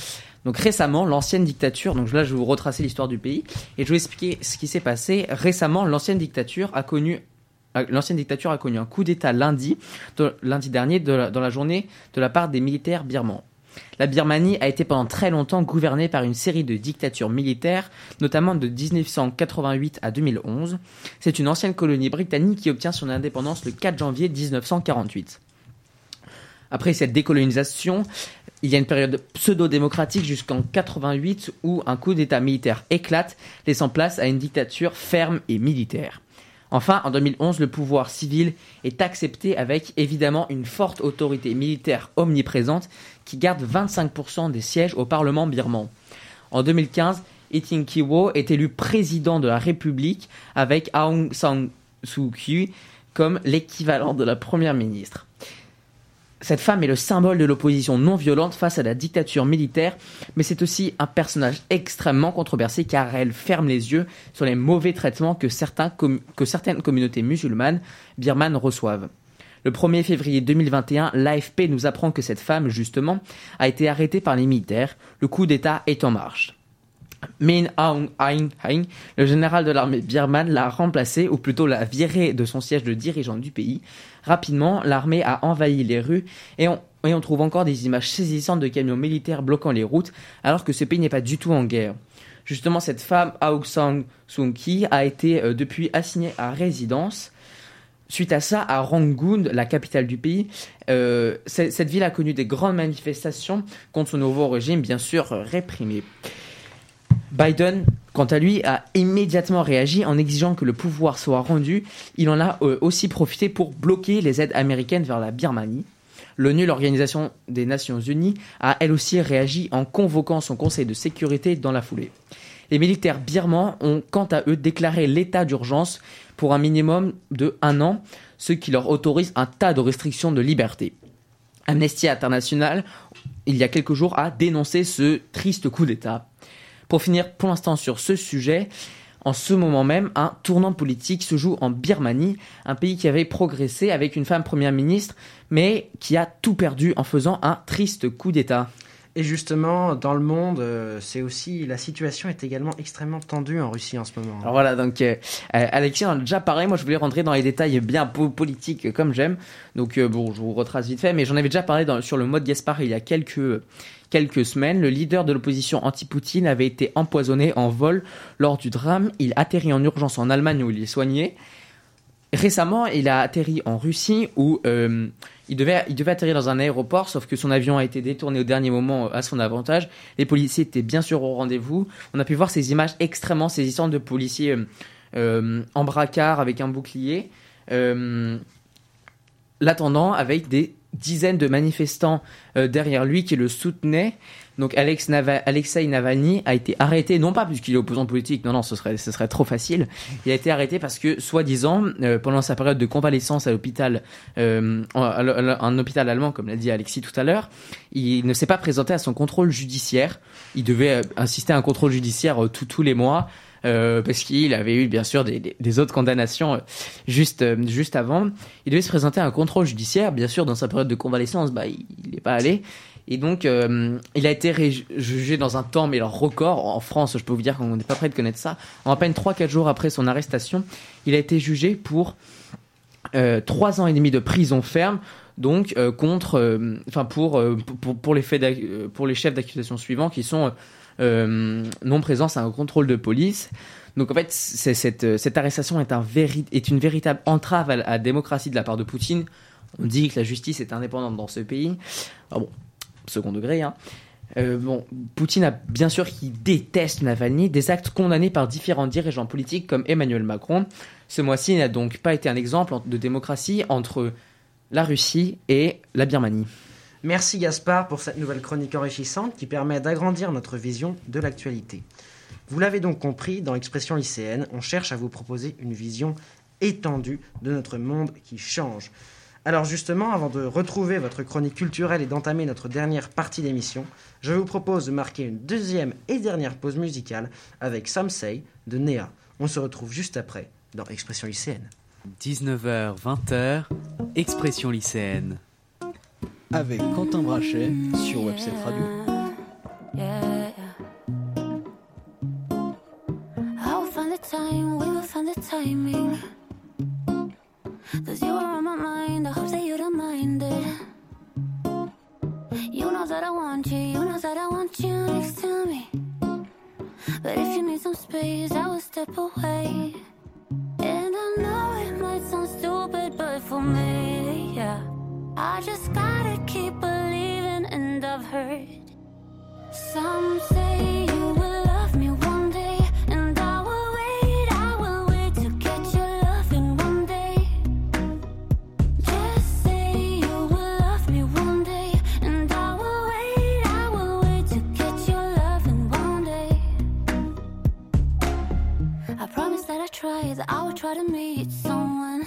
Donc récemment, l'ancienne dictature, donc là je vais vous retracer l'histoire du pays, et je vais vous expliquer ce qui s'est passé. Récemment, l'ancienne dictature a connu L'ancienne dictature a connu un coup d'État lundi, lundi dernier, dans la journée, de la part des militaires birmans. La Birmanie a été pendant très longtemps gouvernée par une série de dictatures militaires, notamment de 1988 à 2011. C'est une ancienne colonie britannique qui obtient son indépendance le 4 janvier 1948. Après cette décolonisation, il y a une période pseudo-démocratique jusqu'en 88 où un coup d'État militaire éclate, laissant place à une dictature ferme et militaire. Enfin, en 2011, le pouvoir civil est accepté avec évidemment une forte autorité militaire omniprésente qui garde 25% des sièges au Parlement birman. En 2015, Itin Kiwo est élu président de la République avec Aung San Suu Kyi comme l'équivalent de la première ministre. Cette femme est le symbole de l'opposition non violente face à la dictature militaire, mais c'est aussi un personnage extrêmement controversé car elle ferme les yeux sur les mauvais traitements que, certaines communautés musulmanes birmanes reçoivent. Le 1er février 2021, l'AFP nous apprend que cette femme, justement, a été arrêtée par les militaires. Le coup d'État est en marche. Min Aung Aung Hlaing, le général de l'armée birmane, l'a remplacé, ou plutôt l'a viré de son siège de dirigeant du pays. Rapidement, l'armée a envahi les rues et on, trouve encore des images saisissantes de camions militaires bloquant les routes, alors que ce pays n'est pas du tout en guerre. Justement, cette femme, Aung San Suu Kyi, a été euh, depuis assignée à résidence. Suite à ça, à Rangoon, la capitale du pays, euh, cette ville a connu des grandes manifestations contre son nouveau régime, bien sûr réprimé. Biden, quant à lui, a immédiatement réagi en exigeant que le pouvoir soit rendu. Il en a euh, aussi profité pour bloquer les aides américaines vers la Birmanie. L'ONU, l'Organisation des Nations Unies, a elle aussi réagi en convoquant son Conseil de sécurité dans la foulée. Les militaires birmans ont quant à eux déclaré l'état d'urgence pour un minimum de un an, ce qui leur autorise un tas de restrictions de liberté. Amnesty International, il y a quelques jours, a dénoncé ce triste coup d'État. Pour finir pour l'instant sur ce sujet, en ce moment même, un tournant politique se joue en Birmanie, un pays qui avait progressé avec une femme première ministre, mais qui a tout perdu en faisant un triste coup d'État. Et justement, dans le monde, euh, c'est aussi la situation est également extrêmement tendue en Russie en ce moment. Alors voilà, donc euh, euh, Alexis en a déjà parlé. Moi, je voulais rentrer dans les détails bien po- politiques comme j'aime. Donc euh, bon, je vous retrace vite fait, mais j'en avais déjà parlé dans- sur le mode Gaspard il y a quelques quelques semaines. Le leader de l'opposition anti-Poutine avait été empoisonné en vol lors du drame. Il atterrit en urgence en Allemagne où il est soigné. Récemment, il a atterri en Russie où euh, il, devait, il devait atterrir dans un aéroport, sauf que son avion a été détourné au dernier moment euh, à son avantage. Les policiers étaient bien sûr au rendez-vous. On a pu voir ces images extrêmement saisissantes de policiers euh, en bracard avec un bouclier, l'attendant avec des dizaines de manifestants euh, derrière lui qui le soutenaient. Donc Alex Nava- Alexei Navalny a été arrêté, non pas puisqu'il est opposant politique, non, non, ce serait, ce serait trop facile. Il a été arrêté parce que, soi-disant, euh, pendant sa période de convalescence à l'hôpital, euh, un hôpital allemand, comme l'a dit Alexis tout à l'heure, il ne s'est pas présenté à son contrôle judiciaire. Il devait euh, assister à un contrôle judiciaire euh, tous les mois. Euh, parce qu'il avait eu bien sûr des, des- autres condamnations euh, juste euh, juste avant. Il devait se présenter à un contrôle judiciaire, bien sûr dans sa période de convalescence, bah il n'est pas allé. Et donc, euh, il a été jugé dans un temps, mais alors record, en France, je peux vous dire qu'on n'est pas prêt de connaître ça. En à peine 3-4 jours après son arrestation, il a été jugé pour euh, 3 ans et demi de prison ferme, donc euh, contre, euh, enfin pour, pour, pour, les faits pour les chefs d'accusation suivants qui sont non-présence à un contrôle de police. Donc en fait, c'est- cette, arrestation est, une véritable entrave à la, démocratie de la part de Poutine. On dit que la justice est indépendante dans ce pays. Ah bon, second degré. Hein. Euh, bon, Poutine a bien sûr qui déteste Navalny, des actes condamnés par différents dirigeants politiques comme Emmanuel Macron. Ce mois-ci n'a donc pas été un exemple de démocratie entre la Russie et la Birmanie. Merci Gaspard pour cette nouvelle chronique enrichissante qui permet d'agrandir notre vision de l'actualité. Vous l'avez donc compris, dans l'expression lycéenne, on cherche à vous proposer une vision étendue de notre monde qui change. Alors justement, avant de retrouver votre chronique culturelle et d'entamer notre dernière partie d'émission, je vous propose de marquer une deuxième et dernière pause musicale avec Say de Néa. On se retrouve juste après dans Expression lycéenne. 19h, 20h, Expression lycéenne. Avec Quentin Brachet sur Webset Radio. Yeah. I just gotta keep believing, and I've heard some say you will love me one day, and I will wait, I will wait to get your love in one day. Just say you will love me one day, and I will wait, I will wait to get your love in one day. I promise that I tried, I will try to meet someone.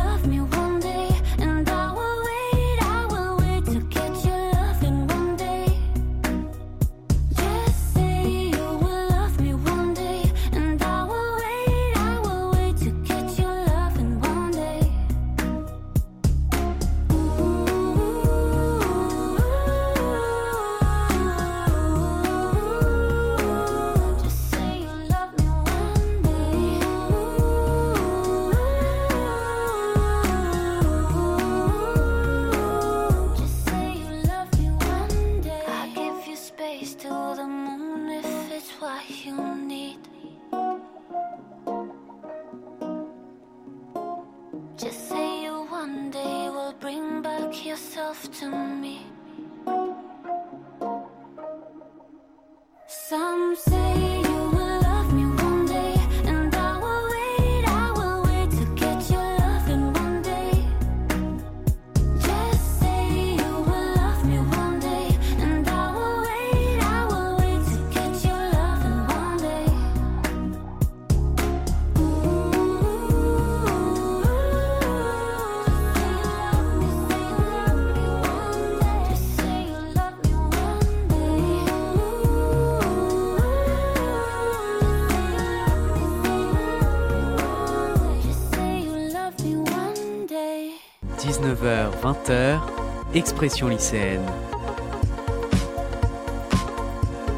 Expression lycéenne.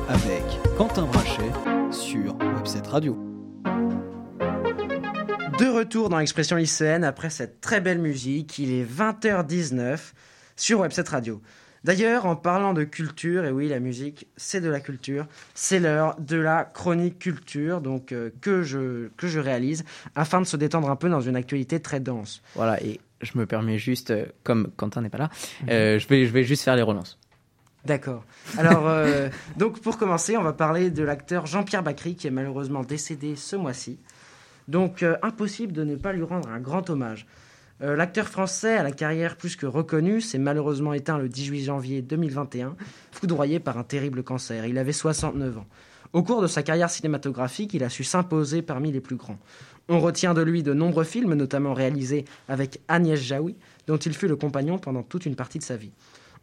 Avec Quentin Brachet sur Webset Radio. De retour dans l'expression lycéenne après cette très belle musique, il est 20h19 sur Webset Radio. D'ailleurs, en parlant de culture, et oui, la musique, c'est de la culture, c'est l'heure de la chronique culture, donc euh, que, je, que je réalise afin de se détendre un peu dans une actualité très dense. Voilà, et je me permets juste, euh, comme Quentin n'est pas là, euh, je, vais, je vais juste faire les relances. D'accord. Alors, euh, donc pour commencer, on va parler de l'acteur Jean-Pierre Bacry qui est malheureusement décédé ce mois-ci. Donc, euh, impossible de ne pas lui rendre un grand hommage. Euh, L'acteur français à la carrière plus que reconnue s'est malheureusement éteint le 18 janvier 2021, foudroyé par un terrible cancer. Il avait 69 ans. Au cours de sa carrière cinématographique, il a su s'imposer parmi les plus grands. On retient de lui de nombreux films, notamment réalisés avec Agnès Jaoui, dont il fut le compagnon pendant toute une partie de sa vie.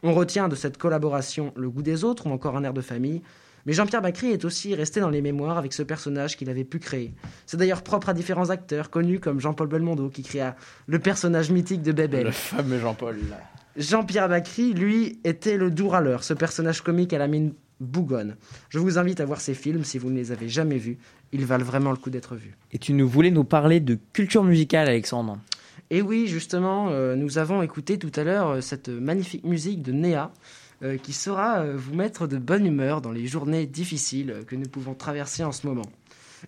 On retient de cette collaboration Le goût des autres ou encore Un air de famille. Mais Jean-Pierre Bacry est aussi resté dans les mémoires avec ce personnage qu'il avait pu créer. C'est d'ailleurs propre à différents acteurs connus comme Jean-Paul Belmondo qui créa le personnage mythique de Bébel. Le fameux Jean-Paul. Jean-Pierre Bacry, lui, était le doux râleur, ce personnage comique à la mine bougonne. Je vous invite à voir ces films si vous ne les avez jamais vus. Ils valent vraiment le coup d'être vus. Et tu nous voulais nous parler de culture musicale, Alexandre Et oui, justement, euh, nous avons écouté tout à l'heure euh, cette magnifique musique de Néa, euh, qui saura vous mettre de bonne humeur dans les journées difficiles que nous pouvons traverser en ce moment.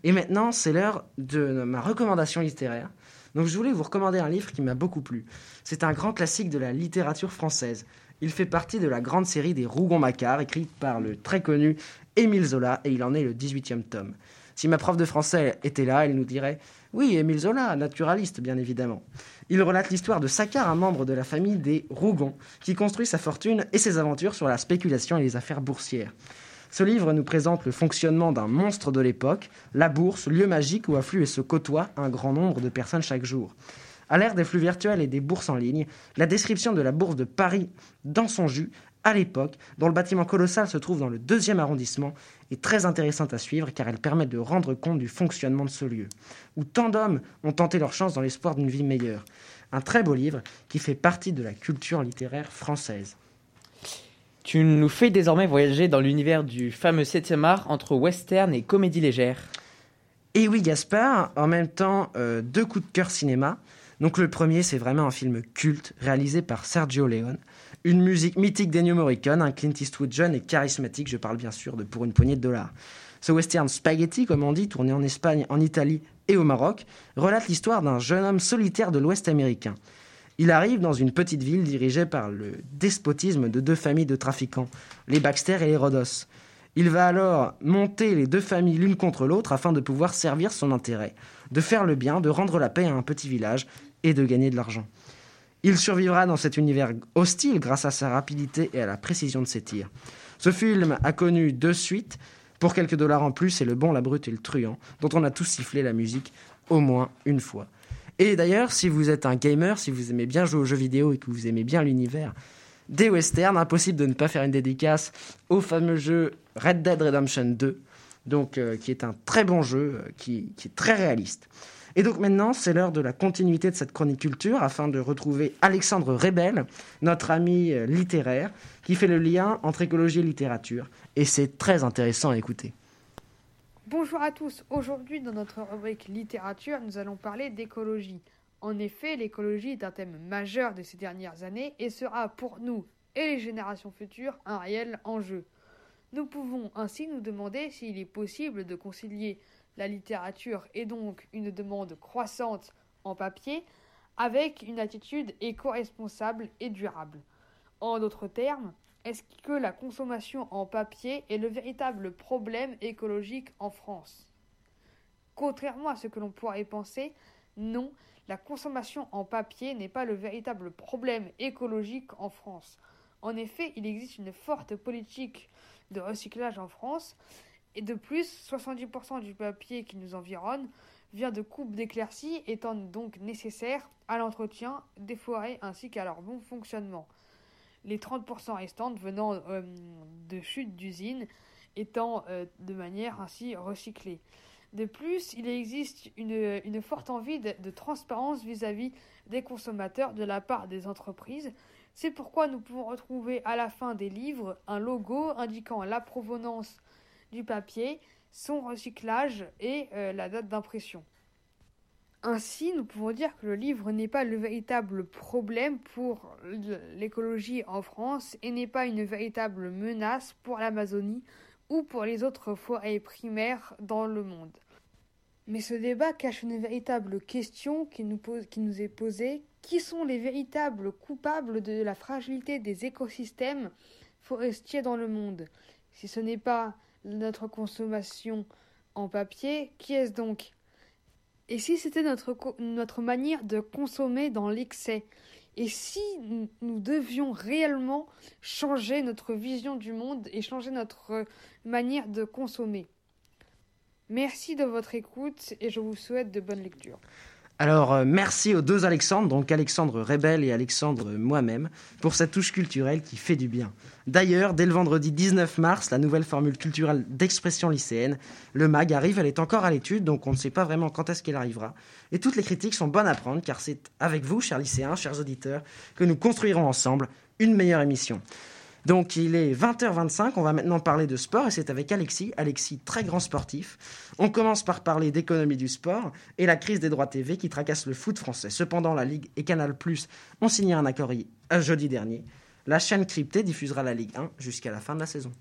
Et maintenant, c'est l'heure de ma recommandation littéraire. Donc je voulais vous recommander un livre qui m'a beaucoup plu. C'est un grand classique de la littérature française. Il fait partie de la grande série des Rougon-Macquart, écrite par le très connu Émile Zola, et il en est le 18e tome. Si ma prof de français était là, elle nous dirait Oui, Émile Zola, naturaliste, bien évidemment. Il relate l'histoire de Saccard, un membre de la famille des Rougon, qui construit sa fortune et ses aventures sur la spéculation et les affaires boursières. Ce livre nous présente le fonctionnement d'un monstre de l'époque, la bourse, lieu magique où affluent et se côtoient un grand nombre de personnes chaque jour. À l'ère des flux virtuels et des bourses en ligne, la description de la bourse de Paris dans son jus, à l'époque, dont le bâtiment colossal se trouve dans le deuxième arrondissement, est très intéressante à suivre car elle permet de rendre compte du fonctionnement de ce lieu, où tant d'hommes ont tenté leur chance dans l'espoir d'une vie meilleure. Un très beau livre qui fait partie de la culture littéraire française. Tu nous fais désormais voyager dans l'univers du fameux 7e art entre western et comédie légère. Et oui, Gaspard, en même temps, euh, deux coups de cœur cinéma. Donc le premier, c'est vraiment un film culte réalisé par Sergio Leone. Une musique mythique d'Ennio Morricone, un Clint Eastwood jeune et charismatique, je parle bien sûr de Pour une poignée de dollars. Ce western spaghetti, comme on dit, tourné en Espagne, en Italie et au Maroc, relate l'histoire d'un jeune homme solitaire de l'Ouest américain. Il arrive dans une petite ville dirigée par le despotisme de deux familles de trafiquants, les Baxter et les Rhodos. Il va alors monter les deux familles l'une contre l'autre afin de pouvoir servir son intérêt, de faire le bien, de rendre la paix à un petit village et de gagner de l'argent. Il survivra dans cet univers hostile grâce à sa rapidité et à la précision de ses tirs. Ce film a connu deux suites, pour quelques dollars en plus, et Le Bon, la Brute et le Truand, dont on a tous sifflé la musique au moins une fois. Et d'ailleurs, si vous êtes un gamer, si vous aimez bien jouer aux jeux vidéo et que vous aimez bien l'univers des westerns, impossible de ne pas faire une dédicace au fameux jeu Red Dead Redemption 2, donc, euh, qui est un très bon jeu, euh, qui, est très réaliste. Et donc maintenant, c'est l'heure de la continuité de cette chronique culture afin de retrouver Alexandre Rebel, notre ami euh, littéraire, qui fait le lien entre écologie et littérature. Et c'est très intéressant à écouter. Bonjour à tous. Aujourd'hui, dans notre rubrique littérature, nous allons parler d'écologie. En effet, l'écologie est un thème majeur de ces dernières années et sera pour nous et les générations futures un réel enjeu. Nous pouvons ainsi nous demander s'il est possible de concilier la littérature et donc une demande croissante en papier avec une attitude éco-responsable et durable. En d'autres termes, est-ce que la consommation en papier est le véritable problème écologique en France? Contrairement à ce que l'on pourrait penser, non, la consommation en papier n'est pas le véritable problème écologique en France. En effet, il existe une forte politique de recyclage en France et de plus, 70% du papier qui nous environne vient de coupes d'éclaircies étant donc nécessaire à l'entretien des forêts ainsi qu'à leur bon fonctionnement. Les 30% restantes venant euh, de chutes d'usines étant euh, de manière ainsi recyclée. De plus, il existe une, forte envie de transparence vis-à-vis des consommateurs de la part des entreprises. C'est pourquoi nous pouvons retrouver à la fin des livres un logo indiquant la provenance du papier, son recyclage et euh, la date d'impression. Ainsi, nous pouvons dire que le livre n'est pas le véritable problème pour l'écologie en France et n'est pas une véritable menace pour l'Amazonie ou pour les autres forêts primaires dans le monde. Mais ce débat cache une véritable question qui nous, pose, qui nous est posée. Qui sont les véritables coupables de la fragilité des écosystèmes forestiers dans le monde. Si ce n'est pas notre consommation en papier, qui est-ce donc? Et si c'était notre, manière de consommer dans l'excès? Et si nous devions réellement changer notre vision du monde et changer notre manière de consommer? Merci de votre écoute et je vous souhaite de bonnes lectures. Alors, euh, merci aux deux Alexandres, donc Alexandre Rebel et Alexandre moi-même, pour cette touche culturelle qui fait du bien. D'ailleurs, dès le vendredi 19 mars, la nouvelle formule culturelle d'expression lycéenne, le MAG, arrive, elle est encore à l'étude, donc on ne sait pas vraiment quand est-ce qu'elle arrivera. Et toutes les critiques sont bonnes à prendre, car c'est avec vous, chers lycéens, chers auditeurs, que nous construirons ensemble une meilleure émission. Donc il est 20h25, on va maintenant parler de sport et c'est avec Alexis, Alexis très grand sportif. On commence par parler d'économie du sport et la crise des droits TV qui tracasse le foot français. Cependant, la Ligue et Canal+ ont signé un accord jeudi dernier. La chaîne cryptée diffusera la Ligue 1 jusqu'à la fin de la saison.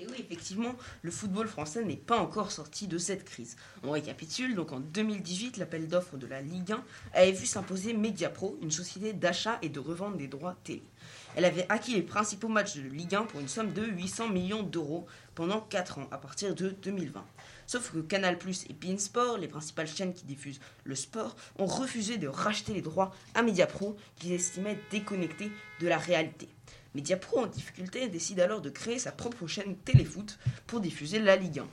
Et oui, effectivement, le football français n'est pas encore sorti de cette crise. On récapitule, donc en 2018, l'appel d'offres de la Ligue 1 avait vu s'imposer Mediapro, une société d'achat et de revente des droits télé. Elle avait acquis les principaux matchs de Ligue 1 pour une somme de 800 millions d'euros pendant 4 ans, à partir de 2020. Sauf que Canal Plus et Beansport, les principales chaînes qui diffusent le sport, ont refusé de racheter les droits à Mediapro, qu'ils estimaient déconnectés de la réalité. Mediapro, en difficulté, décide alors de créer sa propre chaîne Téléfoot pour diffuser la Ligue 1.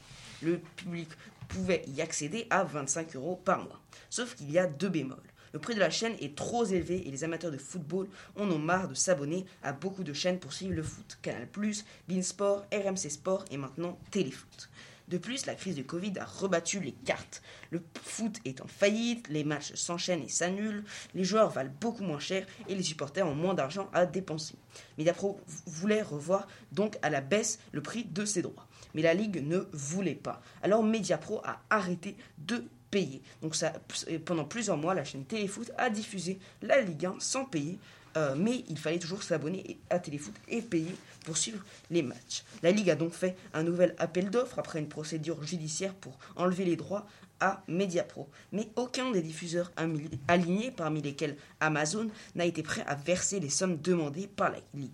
Le public pouvait y accéder à 25 euros par mois. Sauf qu'il y a deux bémols. Le prix de la chaîne est trop élevé et les amateurs de football en ont marre de s'abonner à beaucoup de chaînes pour suivre le foot. Canal+, Beansport, RMC Sport et maintenant Téléfoot. De plus, la crise du Covid a rebattu les cartes. Le foot est en faillite, les matchs s'enchaînent et s'annulent, les joueurs valent beaucoup moins cher et les supporters ont moins d'argent à dépenser. Mediapro voulait revoir donc à la baisse le prix de ses droits. Mais la Ligue ne voulait pas. Alors Mediapro a arrêté de payer. Donc ça, pendant plusieurs mois, la chaîne Téléfoot a diffusé la Ligue 1 sans payer. Euh, mais il fallait toujours s'abonner à Téléfoot et payer pour suivre les matchs. La Ligue a donc fait un nouvel appel d'offres après une procédure judiciaire pour enlever les droits à Mediapro. Mais aucun des diffuseurs alignés, parmi lesquels Amazon, n'a été prêt à verser les sommes demandées par la Ligue.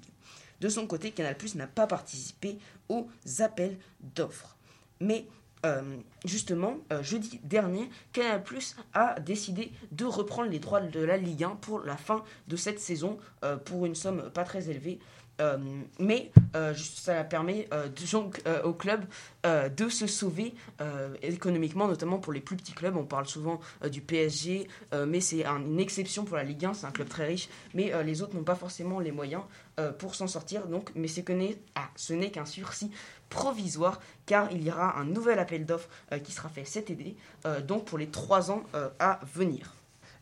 De son côté, Canal n'a pas participé aux appels d'offres. Mais euh, justement, euh, jeudi dernier, Canal Plus a décidé de reprendre les droits de la Ligue 1 pour la fin de cette saison euh, pour une somme pas très élevée. mais ça permet donc au club de se sauver économiquement, notamment pour les plus petits clubs. On parle souvent du PSG, mais c'est une exception pour la Ligue 1. C'est un club très riche, mais les autres n'ont pas forcément les moyens pour s'en sortir. Donc, mais ah, ce n'est qu'un sursis provisoire car il y aura un nouvel appel d'offres euh, qui sera fait cet été, euh, donc pour les trois ans euh, à venir.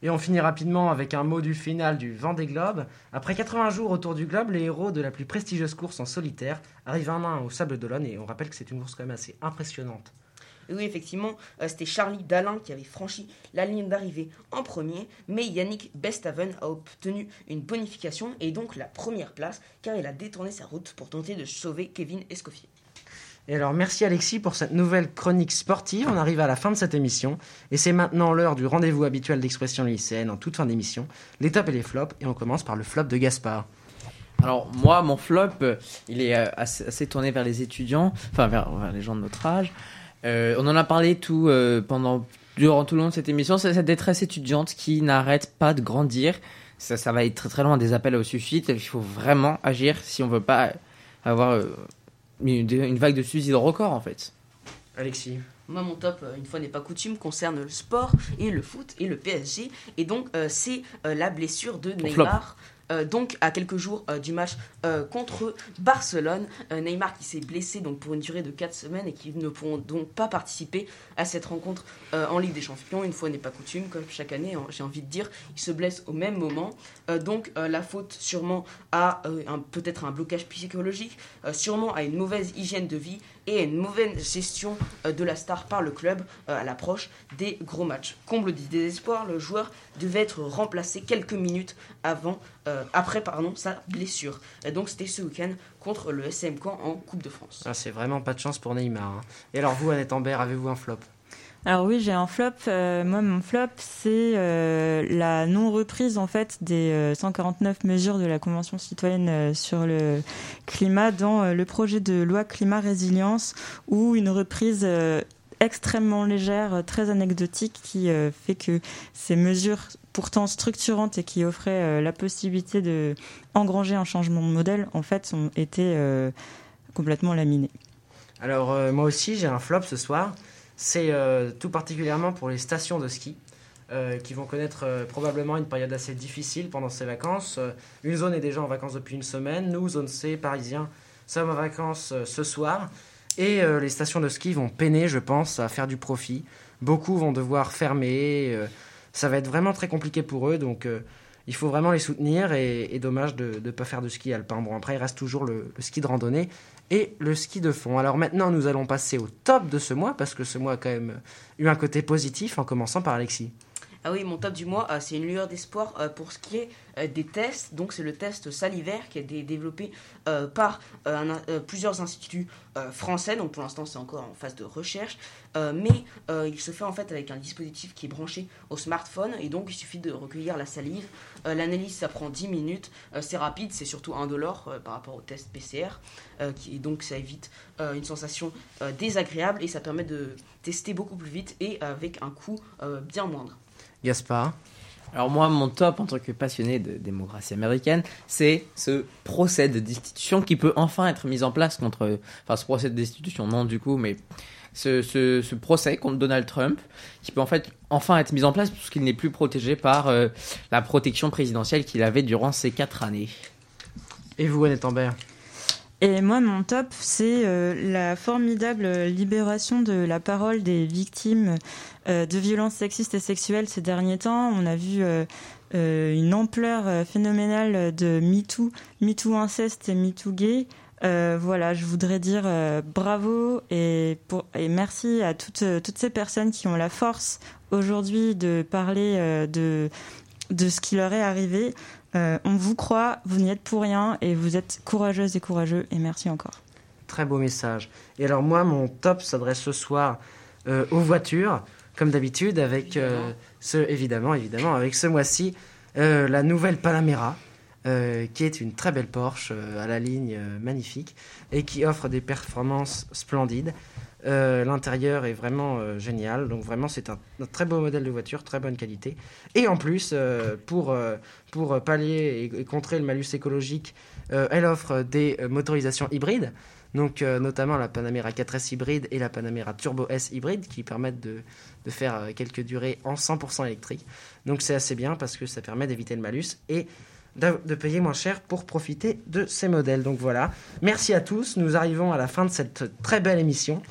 Et on finit rapidement avec un mot du final du Vendée Globe. Après 80 jours autour du globe, les héros de la plus prestigieuse course en solitaire arrivent un à un au Sable d'Olonne et on rappelle que c'est une course quand même assez impressionnante. oui, effectivement, c'était Charlie Dalin qui avait franchi la ligne d'arrivée en premier, mais Yannick Bestaven a obtenu une bonification et donc la première place car il a détourné sa route pour tenter de sauver Kevin Escoffier. Et alors merci Alexis pour cette nouvelle chronique sportive. On arrive à la fin de cette émission et c'est maintenant l'heure du rendez-vous habituel d'expression lycéenne en toute fin d'émission, les tops et les flops et on commence par le flop de Gaspard. Alors moi mon flop euh, il est euh, assez, tourné vers les étudiants, enfin vers, les gens de notre âge. Euh, on en a parlé tout pendant durant tout le long de cette émission, c'est cette détresse étudiante qui n'arrête pas de grandir. Ça, va être très très loin des appels au suicide. Il faut vraiment agir si on veut pas avoir une, vague de suicide record en fait. Alexis moi, mon top, euh, une fois n'est pas coutume, concerne le sport et le foot et le PSG. Et donc, euh, c'est euh, la blessure de Neymar. Euh, donc à quelques jours euh, du match euh, contre Barcelone. Neymar qui s'est blessé donc pour une durée de 4 semaines et qui ne pourront donc pas participer à cette rencontre en Ligue des Champions. Une fois n'est pas coutume, comme chaque année, hein, j'ai envie de dire, il se blesse au même moment. donc la faute sûrement à peut-être un blocage psychologique, sûrement à une mauvaise hygiène de vie et une mauvaise gestion de la star par le club à l'approche des gros matchs. Comble du désespoir, le joueur devait être remplacé quelques minutes avant euh, après pardon, sa blessure. Donc c'était ce week-end contre le SM Caen en Coupe de France. Ah, c'est vraiment pas de chance pour Neymar. Hein. Et alors vous, Annette Ambert, avez-vous un flop? Alors oui, j'ai un flop. Euh, moi, mon flop, c'est euh, la non-reprise en fait des 149 mesures de la Convention citoyenne sur le climat dans le projet de loi climat résilience, ou une reprise extrêmement légère, très anecdotique, qui fait que ces mesures pourtant structurantes et qui offraient euh, la possibilité de engranger un changement de modèle, en fait, ont été euh, complètement laminées. Alors euh, moi aussi, j'ai un flop ce soir. C'est tout particulièrement pour les stations de ski. qui vont connaître probablement une période assez difficile pendant ces vacances. une zone est déjà en vacances depuis une semaine. Nous, zone C, parisiens, sommes en vacances ce soir. Et les stations de ski vont peiner, je pense, à faire du profit. Beaucoup vont devoir fermer ça va être vraiment très compliqué pour eux. Donc, euh, il faut vraiment les soutenir. Et, dommage de ne pas faire de ski alpin. Bon, après, il reste toujours le, ski de randonnée et le ski de fond. Alors maintenant, nous allons passer au top de ce mois parce que ce mois a quand même eu un côté positif en commençant par Alexis. Ah oui, mon top du mois, euh, c'est une lueur d'espoir euh, pour ce qui est euh, des tests. Donc, c'est le test salivaire qui a été développé par plusieurs instituts français. Donc, pour l'instant, c'est encore en phase de recherche. Mais il se fait en fait avec un dispositif qui est branché au smartphone. Et donc, il suffit de recueillir la salive. L'analyse, ça prend 10 minutes. C'est rapide, c'est surtout indolore par rapport au test PCR. et donc, ça évite une sensation désagréable et ça permet de tester beaucoup plus vite et avec un coût bien moindre. Gaspard Alors moi, mon top en tant que passionné de démocratie américaine, c'est ce procès de destitution qui peut enfin être mis en place contre... Enfin, ce procès de destitution, non du coup, mais ce, ce, ce procès contre Donald Trump qui peut en fait enfin être mis en place puisqu'il n'est plus protégé par euh, la protection présidentielle qu'il avait durant ces quatre années. Et vous, Annette Ambert Et moi, mon top, c'est euh, la formidable libération de la parole des victimes euh, de violences sexistes et sexuelles ces derniers temps. On a vu euh, euh, une ampleur euh, phénoménale de MeToo, MeToo inceste et MeToo gay. Euh, voilà, je voudrais dire bravo et, pour, et merci à toutes, toutes ces personnes qui ont la force aujourd'hui de parler de, de ce qui leur est arrivé. Euh, on vous croit, vous n'y êtes pour rien et vous êtes courageuses et courageux et merci encore. Très beau message. Et alors moi, mon top s'adresse ce soir euh, aux voitures, comme d'habitude, avec euh, ce évidemment, évidemment, avec ce mois-ci euh, la nouvelle Panamera, euh, qui est une très belle Porsche euh, à la ligne euh, magnifique et qui offre des performances splendides. Euh, L'intérieur est vraiment euh, génial, donc vraiment c'est un, très beau modèle de voiture, très bonne qualité. Et en plus, euh, pour, pour pallier et, et contrer le malus écologique, elle offre des motorisations hybrides, donc notamment la Panamera 4S hybride et la Panamera Turbo S hybride qui permettent de, de faire quelques durées en 100% électrique. Donc c'est assez bien parce que ça permet d'éviter le malus et de payer moins cher pour profiter de ces modèles. Donc voilà, merci à tous, nous arrivons à la fin de cette très belle émission.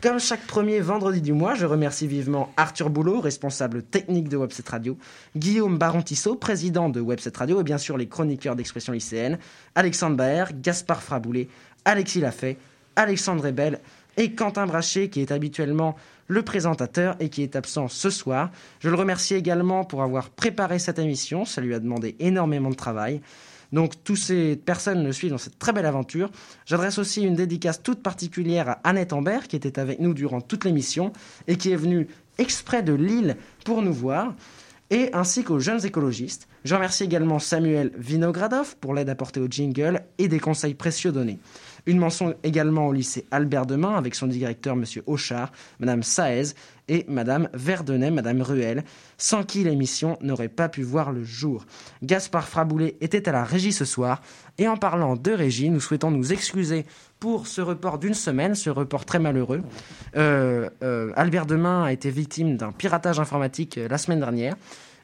Comme chaque premier vendredi du mois, je remercie vivement Arthur Boulot, responsable technique de Webset Radio, Guillaume Baron-Tissot, président de Webset Radio, et bien sûr les chroniqueurs d'expression lycéenne, Alexandre Baer, Gaspard Fraboulet, Alexis Lafay, Alexandre Rebel et Quentin Brachet, qui est habituellement le présentateur et qui est absent ce soir. Je le remercie également pour avoir préparé cette émission, ça lui a demandé énormément de travail. Donc, toutes ces personnes le suivent dans cette très belle aventure. J'adresse aussi une dédicace toute particulière à Annette Ambert, qui était avec nous durant toute l'émission et qui est venue exprès de Lille pour nous voir, et ainsi qu'aux jeunes écologistes. Je remercie également Samuel Vinogradov pour l'aide apportée au jingle et des conseils précieux donnés. Une mention également au lycée Albert Demain avec son directeur M. Auchard, Mme Saez et Mme Verdenay, Mme Ruel, sans qui l'émission n'aurait pas pu voir le jour. Gaspard Fraboulet était à la régie ce soir et en parlant de régie, nous souhaitons nous excuser pour ce report d'une semaine, ce report très malheureux. Euh, euh, Albert Demain a été victime d'un piratage informatique euh, la semaine dernière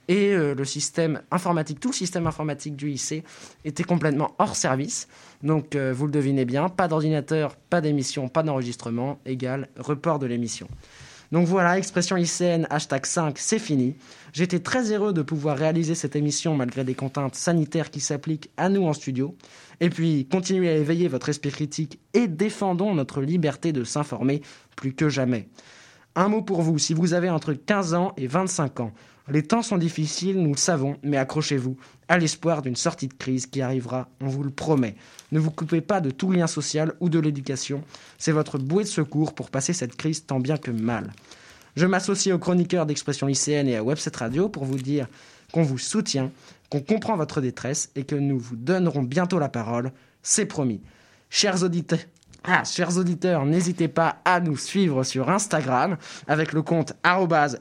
et le système informatique, tout le système informatique du lycée était complètement hors service. Donc euh, vous le devinez bien, pas d'ordinateur, pas d'émission, pas d'enregistrement, égale report de l'émission. Donc voilà, expression lycéenne, hashtag 5, c'est fini. J'étais très heureux de pouvoir réaliser cette émission malgré des contraintes sanitaires qui s'appliquent à nous en studio. Et puis, continuez à éveiller votre esprit critique et défendons notre liberté de s'informer plus que jamais. Un mot pour vous, si vous avez entre 15 ans et 25 ans, les temps sont difficiles, nous le savons, mais accrochez-vous à l'espoir d'une sortie de crise qui arrivera, on vous le promet. Ne vous coupez pas de tout lien social ou de l'éducation, c'est votre bouée de secours pour passer cette crise tant bien que mal. Je m'associe aux chroniqueurs d'expression lycéenne et à Webset Radio pour vous dire qu'on vous soutient, qu'on comprend votre détresse et que nous vous donnerons bientôt la parole, c'est promis. Chers auditeurs, ah, chers auditeurs, n'hésitez pas à nous suivre sur Instagram avec le compte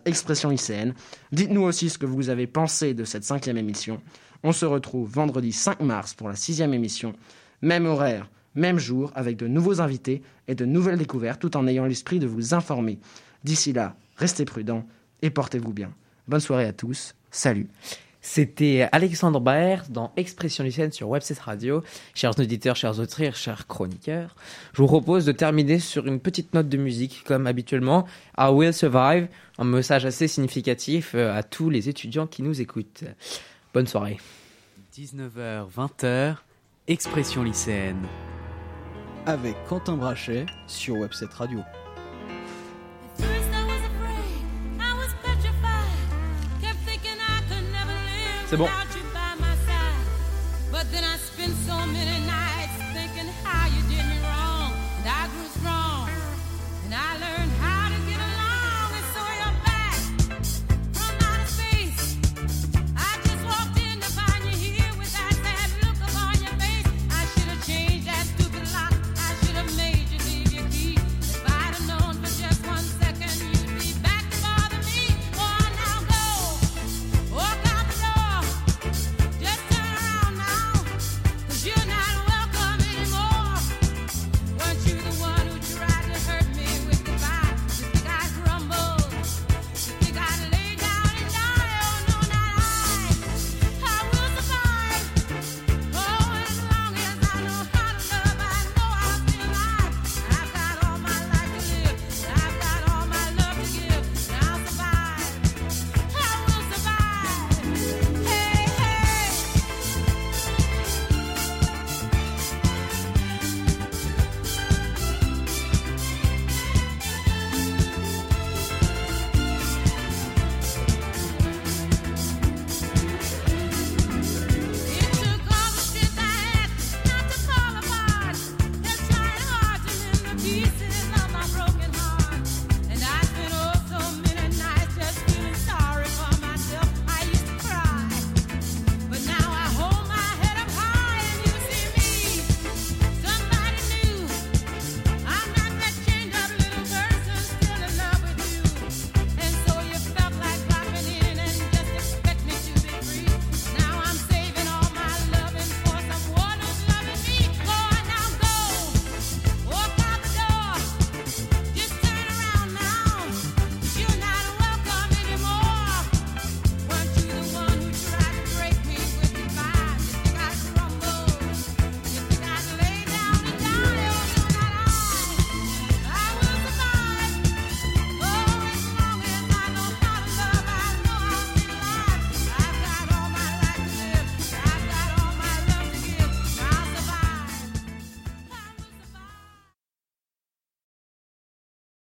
expression lycéenne. Dites-nous aussi ce que vous avez pensé de cette cinquième émission. On se retrouve vendredi 5 mars pour la sixième émission. Même horaire, même jour, avec de nouveaux invités et de nouvelles découvertes, tout en ayant l'esprit de vous informer. D'ici là, restez prudents et portez-vous bien. Bonne soirée à tous. Salut. C'était Alexandre Baer dans Expression lycéenne sur Webset Radio. Chers auditeurs, chers autrices, chers chroniqueurs, je vous propose de terminer sur une petite note de musique, comme habituellement. I Will Survive, un message assez significatif euh, à tous les étudiants qui nous écoutent. Bonne soirée. 19h, 20h, Expression lycéenne. Avec Quentin Brachet sur Webset Radio. C'est bon.